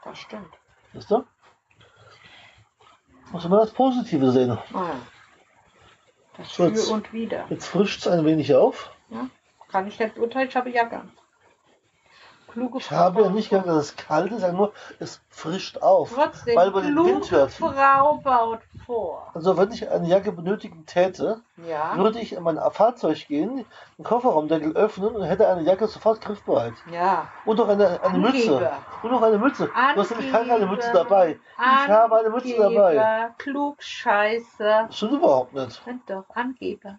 Speaker 2: das stimmt.
Speaker 1: Wisst ihr? Muss man das Positive sehen.
Speaker 2: Ja. Das
Speaker 1: So, jetzt-
Speaker 2: und wieder.
Speaker 1: Jetzt frischt es ein wenig auf.
Speaker 2: Ja? Kann ich nicht beurteilen, ich habe Jacke. Kluge
Speaker 1: Ich habe ja nicht gesagt, dass es kalt ist, sage nur, es frischt auf.
Speaker 2: Trotzdem,
Speaker 1: weil man den Wind hört.
Speaker 2: Frau baut vor.
Speaker 1: Also wenn ich eine Jacke benötigen täte,
Speaker 2: Ja.
Speaker 1: würde ich in mein Fahrzeug gehen, den Kofferraumdeckel öffnen und hätte eine Jacke sofort griffbereit.
Speaker 2: Ja.
Speaker 1: Und auch eine, eine Mütze. Und auch eine Mütze. Du hast nämlich keine, Mütze dabei. Ich habe eine Mütze dabei.
Speaker 2: Angeber, Klugscheißer.
Speaker 1: Das stimmt überhaupt nicht.
Speaker 2: Doch Angeber.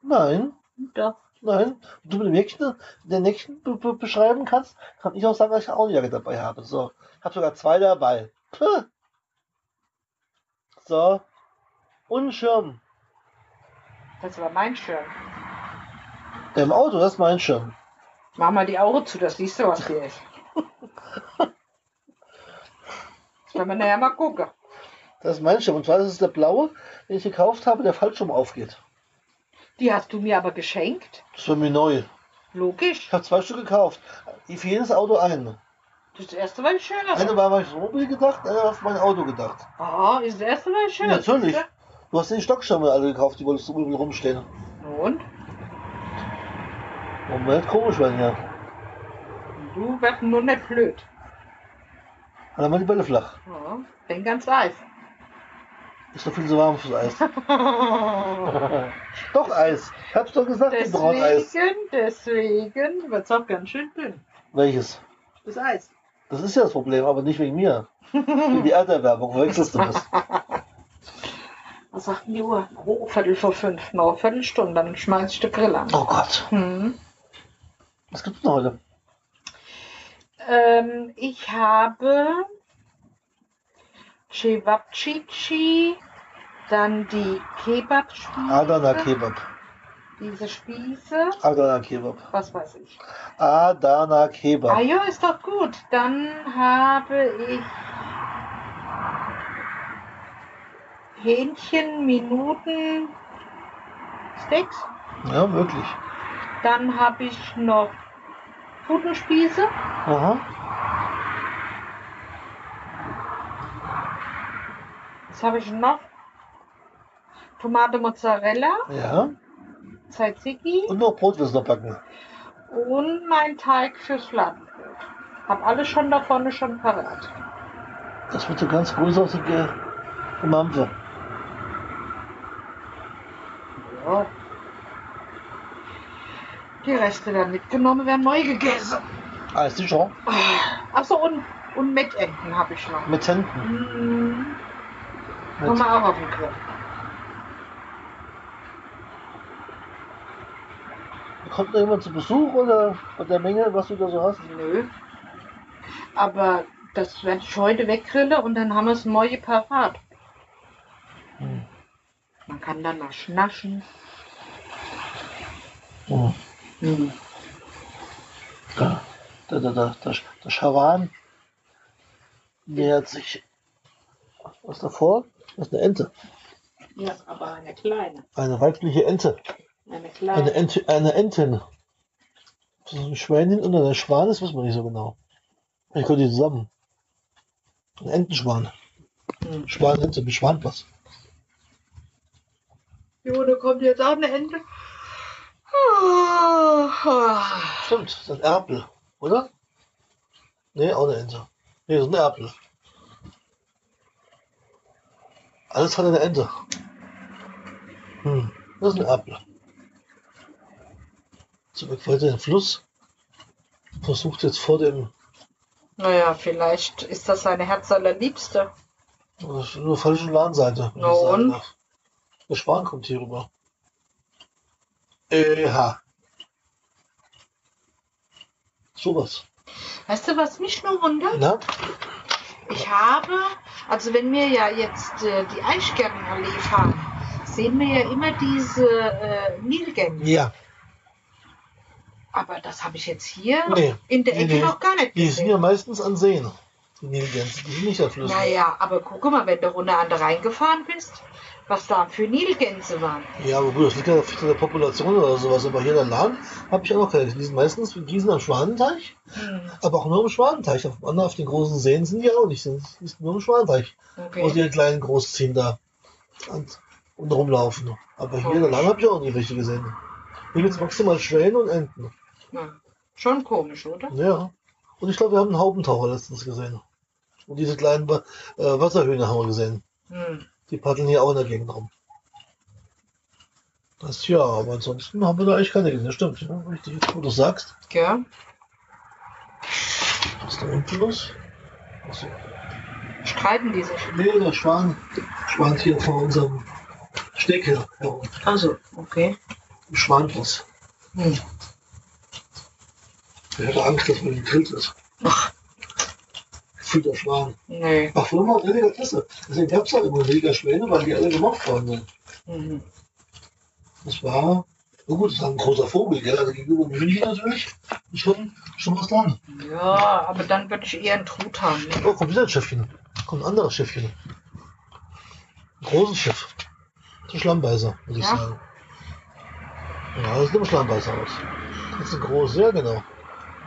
Speaker 1: Nein,
Speaker 2: Doch.
Speaker 1: Nein. Wenn du mit dem Nächsten, den nächsten be be beschreiben kannst, kann ich auch sagen, dass ich auch eine Jacke dabei habe. So. Ich habe sogar zwei dabei. Puh. So. Und einen Schirm.
Speaker 2: Das war mein Schirm.
Speaker 1: Im Auto, das ist mein Schirm.
Speaker 2: Mach mal die Augen zu, das siehst du, was hier ist. *laughs* Das können wir nachher mal gucken.
Speaker 1: Das ist mein Schirm. Und zwar ist der blaue, den ich gekauft habe, der Fallschirm aufgeht.
Speaker 2: Die hast du mir aber geschenkt.
Speaker 1: Das war mir neu.
Speaker 2: Logisch.
Speaker 1: Ich habe zwei Stück gekauft. Für jedes Auto einen.
Speaker 2: Das erste war schön.
Speaker 1: Eine war für Mobil gedacht, eine war für mein Auto gedacht.
Speaker 2: Ah, ist das erste war schön.
Speaker 1: Natürlich. Du hast den Stockschirme alle gekauft, die wolltest du überall rumstehen.
Speaker 2: Und?
Speaker 1: Moment, komisch werden ja.
Speaker 2: Du wirst nur nicht blöd.
Speaker 1: Halt mal die Bälle flach.
Speaker 2: Ja, bin ganz Eis.
Speaker 1: Ist doch viel zu warm fürs Eis. *laughs* doch Eis. Ich hab's doch gesagt, die Brauneis.
Speaker 2: deswegen, deswegen wird es auch ganz schön dünn.
Speaker 1: Welches?
Speaker 2: Das Eis.
Speaker 1: Das ist ja das Problem, aber nicht wegen mir. Wegen die Erderwärmung. Verwechselst du das? *laughs*
Speaker 2: Was sagt denn die Uhr? Oh, Viertel vor fünf. Noch eine Viertelstunde, dann schmeiß ich den Grill an.
Speaker 1: Oh Gott.
Speaker 2: Hm.
Speaker 1: Was gibt's denn heute?
Speaker 2: Ähm, ich habe Cevapcici, dann die Kebab-Spieße.
Speaker 1: Adana Kebab.
Speaker 2: Diese Spieße.
Speaker 1: Adana Kebab.
Speaker 2: Was weiß ich.
Speaker 1: Adana
Speaker 2: Ah
Speaker 1: Kebab.
Speaker 2: ja, ist doch gut. Dann habe ich Hähnchen, Minuten, Steaks.
Speaker 1: Ja, wirklich.
Speaker 2: Dann habe ich noch Putenspieße.
Speaker 1: Aha.
Speaker 2: Was habe ich noch? Tomate Mozzarella,
Speaker 1: Ja.
Speaker 2: Tzatziki
Speaker 1: Und noch Brot wirst du noch backen.
Speaker 2: und mein Teig fürs Fladenbrot. Hab alles schon da vorne schon parat.
Speaker 1: Das wird so ganz großartige Gemampfe.
Speaker 2: Ja. Die Reste dann mitgenommen, werden neu gegessen.
Speaker 1: Alles sicher.
Speaker 2: Achso, und, und Mettenten habe ich noch.
Speaker 1: Mit Händen.
Speaker 2: Mhm.
Speaker 1: Mit,
Speaker 2: Kommen wir auch auf den Grill.
Speaker 1: kommt noch jemand zu Besuch oder von der Menge, was du da so hast?
Speaker 2: Nö. Aber das werde ich heute weggrillen und dann haben wir es neue parat.
Speaker 1: Hm.
Speaker 2: Man kann dann mal schnaschen.
Speaker 1: Hm.
Speaker 2: Mhm.
Speaker 1: Da, da, da, da, da, der Schawan nähert sich. Was davor? Das ist eine Ente.
Speaker 2: Ja, aber eine kleine.
Speaker 1: Eine weibliche Ente.
Speaker 2: Eine
Speaker 1: Eine,
Speaker 2: kleine.
Speaker 1: Ente, eine Entin. Ob das ein Schwänin und ein Schwan ist, wissen wir nicht so genau. Ich könnte die zusammen. Ein Entenschwan.
Speaker 2: Hm.
Speaker 1: Schwan, Ente, mit Schwanpass.
Speaker 2: Jo, da kommt jetzt auch eine Ente.
Speaker 1: Stimmt, das ist ein Erpel, oder? Nee, auch eine Ente. Nee, das ist ein Erpel. Alles hat eine Ente. Hm, das ist ein. Zurück weiter den Fluss. Versucht jetzt vor dem,
Speaker 2: Naja, vielleicht ist das seine Herz allerliebste.
Speaker 1: das ist nur falsche Lahnseite. sagen
Speaker 2: und?
Speaker 1: Der Schwan kommt hier rüber. Eha. Sowas.
Speaker 2: Weißt du, was mich nur wundert?
Speaker 1: Na?
Speaker 2: Ich habe, also wenn wir ja jetzt äh, die Eichgärtenallee fahren, sehen wir ja immer diese äh, Nilgänse.
Speaker 1: Ja.
Speaker 2: Aber das habe ich jetzt hier
Speaker 1: Nee.
Speaker 2: in der Ecke
Speaker 1: nee.
Speaker 2: noch gar nicht
Speaker 1: Die sind ja
Speaker 2: gesehen.
Speaker 1: meistens an Seen. Die Nilgänse, die sind nicht an Flüssen.
Speaker 2: Naja, aber guck mal, wenn du runter an der Rhein gefahren bist, was da für Nilgänse waren.
Speaker 1: Ja, aber gut, das liegt ja auf der Population oder sowas. Aber hier in der Lahn habe ich auch noch keine. Die sind meistens Gießen am Schwanenteich,
Speaker 2: Hm,
Speaker 1: aber auch nur im Schwanenteich. Auf, auf den großen Seen sind die auch nicht. Die sind die sind nur im Schwanenteich. Wo
Speaker 2: okay.
Speaker 1: die kleinen großziehen da und, und rumlaufen. Aber hier in der Lahn habe ich auch nie welche gesehen. Hier gibt es maximal Schwäne und Enten.
Speaker 2: Ja. Schon komisch, oder?
Speaker 1: Ja. Und ich glaube, wir haben einen Haubentaucher letztens gesehen. Und diese kleinen äh, Wasserhühner haben wir gesehen.
Speaker 2: Hm.
Speaker 1: Die paddeln hier auch in der Gegend rum. Das ja, aber ansonsten haben wir da eigentlich keine. Das stimmt, ja, richtig, wo du sagst.
Speaker 2: Ja.
Speaker 1: Was ist da unten los? Achso.
Speaker 2: Streiten die sich.
Speaker 1: Nee, der Schwan schwant hier vor unserem Steck her. herum.
Speaker 2: Also, okay.
Speaker 1: Im Schwanbus.
Speaker 2: Hm.
Speaker 1: Ich hatte Angst, dass man gegrillt ist.
Speaker 2: Ach,
Speaker 1: Der Schwan.
Speaker 2: nee.
Speaker 1: Ach, früher war weniger Klasse. Deswegen gab es halt immer weniger Schwäne, weil die alle gemocht worden sind.
Speaker 2: Mhm.
Speaker 1: Das war, na gut, das war ein großer Vogel, gell? Also gegenüber dem Hühnchen natürlich. Ist Schon, schon was dran.
Speaker 2: Ja, aber dann würde ich eher einen Truthahn nehmen.
Speaker 1: Oh, kommt wieder ein Schiffchen. Kommt ein anderes Schiffchen. Ein großes Schiff. Das ist ein Schlammbeißer, würde ich
Speaker 2: Ja?
Speaker 1: sagen. Ja, das sieht ein Schlammbeißer aus. Das ist ein großes, ja genau.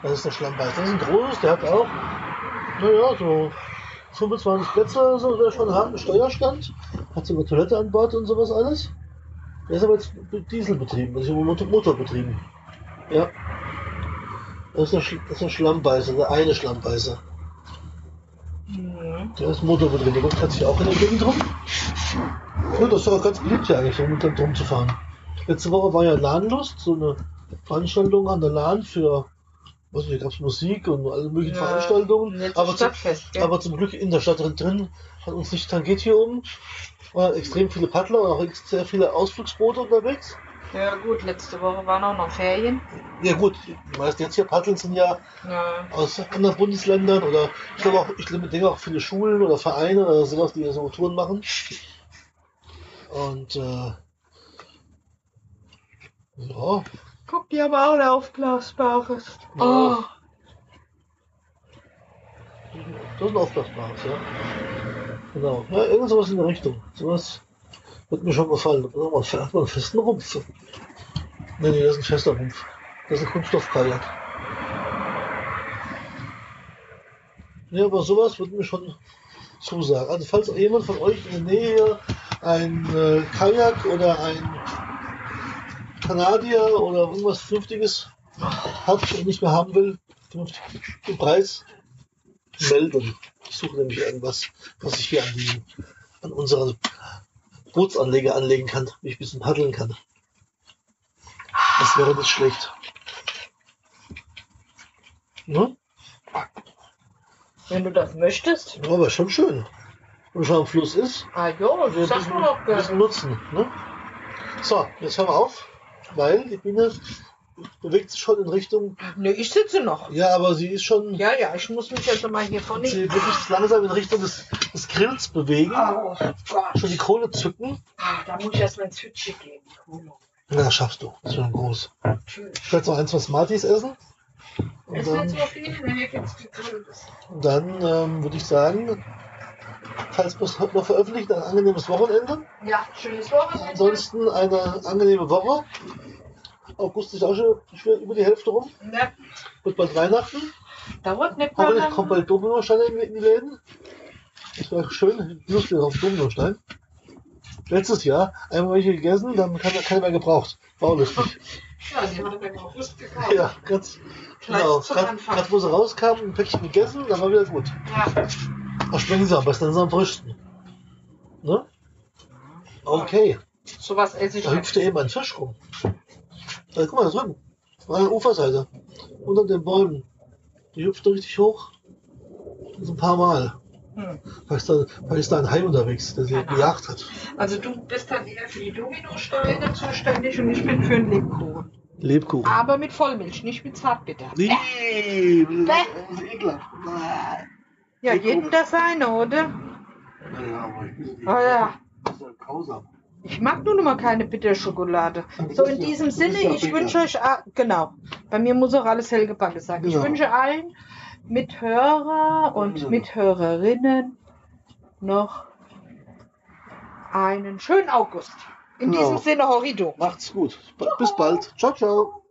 Speaker 1: Das ist der Schlammbeißer. Das ist ein großes, der hat auch, naja, so 25 Plätze oder so, der schon haben, Steuerstand. Hat sogar Toilette an Bord und sowas alles. Der ist aber jetzt Dieselbetrieben, also Motor, Motorbetrieben. Ja. Das ist, der, Sch- das ist der Schlammbeißer, der eine Schlammbeißer.
Speaker 2: Mhm.
Speaker 1: Der ist Motorbetrieb, der guckt sich auch in der Gegend rum. Ja, das ist auch ganz beliebt hier eigentlich, um mit drum zu fahren. Letzte Woche war ja Lahnlust, so eine Veranstaltung an der Lahn für, was weiß gab es Musik und alle möglichen
Speaker 2: Ja,
Speaker 1: Veranstaltungen. Aber, zu,
Speaker 2: Stadtfest, gell?
Speaker 1: aber zum Glück in der Stadt drin hat uns nicht tangiert hier oben. Waren extrem viele Paddler und auch sehr viele Ausflugsboote unterwegs.
Speaker 2: Ja gut, letzte Woche waren auch noch Ferien.
Speaker 1: Ja gut, die meisten jetzt hier paddeln sind ja
Speaker 2: Ja.
Speaker 1: aus anderen Bundesländern oder ich glaube auch, ich glaube, denke auch viele Schulen oder Vereine oder sowas, die so Touren machen. Und äh, ja,
Speaker 2: Guck, die haben auch ein aufblasbares.
Speaker 1: Ja.
Speaker 2: Oh.
Speaker 1: das ist ein Aufblasbares, ja. Genau. Ja, irgend sowas in der Richtung. Sowas wird mir schon gefallen. Da hat man einen festen Rumpf. Nee, nee, das ist ein fester Rumpf. Das ist ein Kunststoffkajak. Ja, aber sowas würde mir schon zusagen. Also falls jemand von euch in der Nähe ein äh, Kajak oder ein Kanadier oder irgendwas Vernünftiges hat und nicht mehr haben will, vernünftigen Preis, melden. Ich suche nämlich irgendwas, was ich hier an, die, an unsere Bootsanleger anlegen kann, wie ich ein bisschen paddeln kann. Das wäre nicht schlecht. Ne?
Speaker 2: Wenn du das möchtest.
Speaker 1: Ja, aber schon schön. Wenn man schon am Fluss ist,
Speaker 2: Ah jo, das
Speaker 1: bisschen,
Speaker 2: wir doch
Speaker 1: bisschen nutzen. Ne? So, jetzt hören wir auf, weil die Biene bewegt sich schon in Richtung,
Speaker 2: Ne, ich sitze noch.
Speaker 1: ja, aber sie ist schon,
Speaker 2: Ja, ja, ich muss mich jetzt mal hier vorne.
Speaker 1: sie wird sich langsam in Richtung des, des Grills bewegen,
Speaker 2: Oh Gott.
Speaker 1: schon die Kohle zücken.
Speaker 2: Ah, Da muss ich erstmal ins Hütchen gehen.
Speaker 1: Ja, das schaffst du. Das ist schon groß.
Speaker 2: Natürlich.
Speaker 1: Ich werde noch ein, zwei Smarties essen. Und
Speaker 2: Es wird
Speaker 1: dann, dann ähm, würde ich sagen, falls wir es heute noch veröffentlichen, ein angenehmes Wochenende.
Speaker 2: Ja, schönes Wochenende.
Speaker 1: Ansonsten eine angenehme Woche. August ist auch schon über die Hälfte rum.
Speaker 2: Ja,
Speaker 1: Wird bald Weihnachten.
Speaker 2: dauert nicht mal
Speaker 1: Hoffentlich kommt bald Dominosteine in, die Läden. Das wäre schön. Lustig auf Dominostein. Letztes Jahr einmal welche gegessen, dann hat keiner mehr gebraucht. War auch lustig. *laughs*
Speaker 2: Ja, die er im August gekauft.
Speaker 1: Ja, ganz
Speaker 2: Gleich
Speaker 1: genau. gerade wo sie rauskamen, ein Päckchen gegessen, dann war wieder gut.
Speaker 2: Ja.
Speaker 1: Schmecken sie am besten? Dann sind sie am frischsten. Ne? Okay.
Speaker 2: Sowas esse ich
Speaker 1: Da hüpfte eben ein Fisch rum. Da, guck mal, da drüben. An der Uferseite. Unter den Bäumen. Die hüpft richtig hoch. So ein paar Mal.
Speaker 2: Hm.
Speaker 1: Vielleicht ist da, vielleicht da ein Hai unterwegs, der sie
Speaker 2: Keine
Speaker 1: gejagt hat.
Speaker 2: Also du bist dann eher für die Dominosteine zuständig und ich bin für den Lebkuchen.
Speaker 1: Lebkuchen.
Speaker 2: Aber mit Vollmilch, nicht mit Zartbitter.
Speaker 1: Nee, das ist ekelhaft.
Speaker 2: Ja, jedem das seine, oder?
Speaker 1: Naja, aber ich bin
Speaker 2: Ah ja.
Speaker 1: Das ist ja grausam.
Speaker 2: Ich mag nur noch mal keine Bitterschokolade. So in diesem Sinne, ich wünsche euch, genau, bei mir muss auch alles hellgebacken sein. Ich wünsche allen Mithörer und. Mithörerinnen noch einen schönen August. In
Speaker 1: Genau.
Speaker 2: diesem Sinne, Horrido.
Speaker 1: Macht's gut. Bis bald. Ciao, ciao.